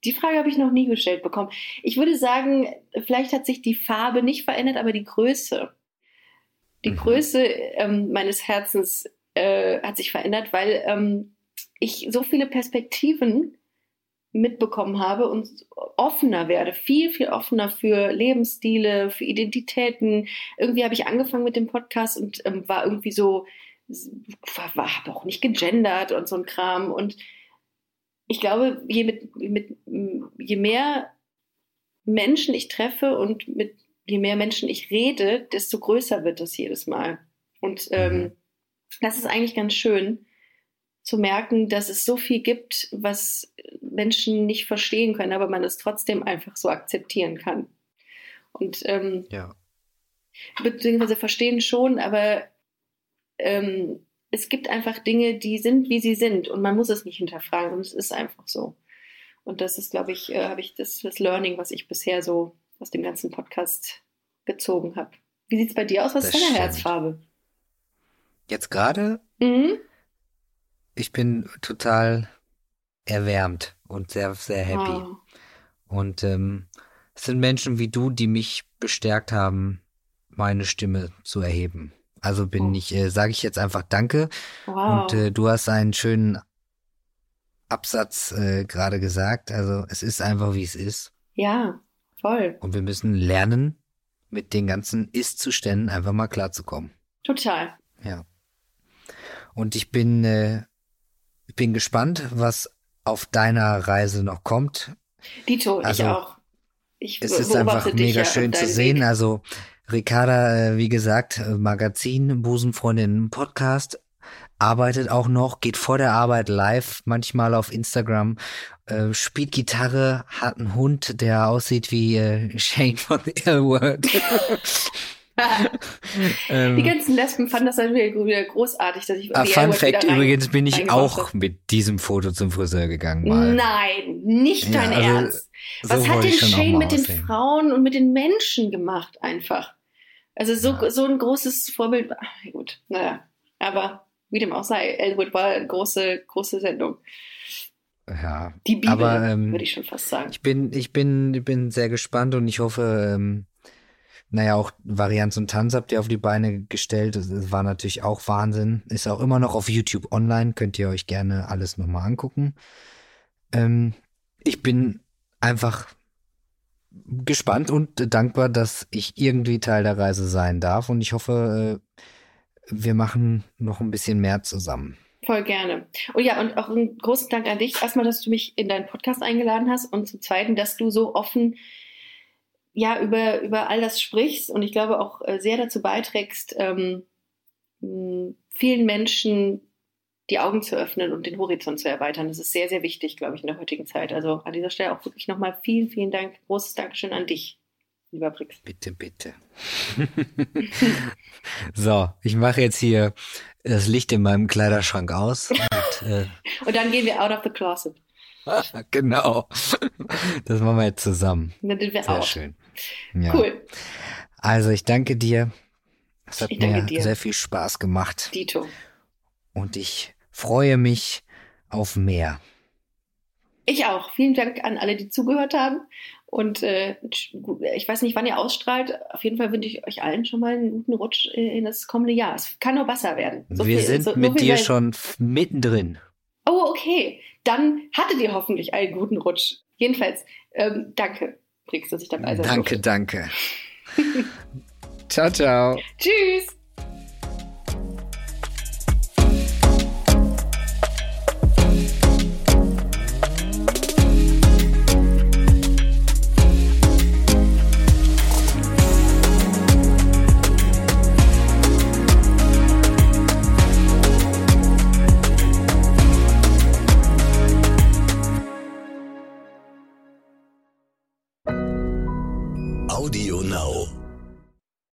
die Frage habe ich noch nie gestellt bekommen. Ich würde sagen, vielleicht hat sich die Farbe nicht verändert, aber die Größe. Die Mhm. Größe ähm, meines Herzens äh, hat sich verändert, weil ähm, ich so viele Perspektiven mitbekommen habe und offener werde, viel, viel offener für Lebensstile, für Identitäten. Irgendwie habe ich angefangen mit dem Podcast und ähm, war irgendwie so, war, war habe auch nicht gegendert und so ein Kram. Und ich glaube, je, mit, mit, je mehr Menschen ich treffe und mit je mehr Menschen ich rede, desto größer wird das jedes Mal. Und ähm, Mhm. das ist eigentlich ganz schön zu merken, dass es so viel gibt, was Menschen nicht verstehen können, aber man es trotzdem einfach so akzeptieren kann. Und ähm, Ja. beziehungsweise verstehen schon, aber ähm, es gibt einfach Dinge, die sind, wie sie sind und man muss es nicht hinterfragen und es ist einfach so. Und das ist, glaube ich, äh, habe ich das, das Learning, was ich bisher so aus dem ganzen Podcast gezogen habe. Wie sieht es bei dir aus? Was Das ist deine stimmt. Herzfarbe? Jetzt gerade, Mhm. ich bin total erwärmt und sehr, sehr happy. Oh. Und ähm, es sind Menschen wie du, die mich bestärkt haben, meine Stimme zu erheben. Also bin Oh. ich, äh, sage ich jetzt einfach Danke. Wow. Und äh, du hast einen schönen Absatz äh, gerade gesagt. Also es ist einfach, wie es ist. ja, voll. Und wir müssen lernen, mit den ganzen Ist-Zuständen einfach mal klarzukommen. Total. Ja. Und ich bin, äh, ich bin gespannt, was auf deiner Reise noch kommt. Dito, Also, ich auch. Ich Es ist einfach mega ja schön zu sehen. Weg. Also Ricarda, äh, wie gesagt, äh, Magazin, Busenfreundin, Podcast, arbeitet auch noch, geht vor der Arbeit live, manchmal auf Instagram, äh, spielt Gitarre, hat einen Hund, der aussieht wie äh, <laughs> Shane von The L-Word. <laughs> <laughs> Die ähm, ganzen Lesben fanden das dann wieder großartig, dass ich ah, Fun Fact, übrigens bin ich auch mit diesem Foto zum Friseur gegangen mal. Nein, nicht Ja, dein also, Ernst. so Was hat wollte denn Shane mit den aussehen. Frauen und mit den Menschen gemacht einfach? Also so, Ja. so ein großes Vorbild. Ach, gut, naja. Aber wie dem auch sei, Elwood war eine große, große Sendung. Ja, Die Bibel, Aber, ähm, würde ich schon fast sagen. Ich bin, ich bin, ich bin sehr gespannt und ich hoffe, ähm, naja, auch Varianz und Tanz habt ihr auf die Beine gestellt. Das war natürlich auch Wahnsinn. Ist auch immer noch auf YouTube online. Könnt ihr euch gerne alles nochmal angucken. Ähm, ich bin einfach gespannt und dankbar, dass ich irgendwie Teil der Reise sein darf. Und ich hoffe, äh, wir machen noch ein bisschen mehr zusammen. Voll gerne. Und ja, und auch einen großen Dank an dich. Erstmal, dass du mich in deinen Podcast eingeladen hast und zum Zweiten, dass du so offen ja über, über all das sprichst und ich glaube auch äh, sehr dazu beiträgst, ähm, vielen Menschen die Augen zu öffnen und den Horizont zu erweitern. Das ist sehr, sehr wichtig, glaube ich, in der heutigen Zeit. Also an dieser Stelle auch wirklich nochmal vielen, vielen Dank. Großes Dankeschön an dich, lieber Brix. Bitte, bitte. <laughs> so, ich mache jetzt hier das Licht in meinem Kleiderschrank aus. Und, äh, <laughs> Und dann gehen wir out of the closet. <laughs> genau. Das machen wir jetzt zusammen. Dann sind wir Sehr out. schön. Ja. Cool. Also ich danke dir. Es hat mir dir. sehr viel Spaß gemacht. Dito. Und ich freue mich auf mehr. Ich auch. Vielen Dank an alle, die zugehört haben. Und äh, ich weiß nicht, wann ihr ausstrahlt. Auf jeden Fall wünsche ich euch allen schon mal einen guten Rutsch in das kommende Jahr. Es kann nur besser werden. So wir viel- sind so- so mit viel dir schon mittendrin. Oh, okay. Dann hattet ihr hoffentlich einen guten Rutsch. Jedenfalls, ähm, danke, Brix, dass ich dabei sein Danke, durfte. danke. <laughs> ciao, ciao. Tschüss.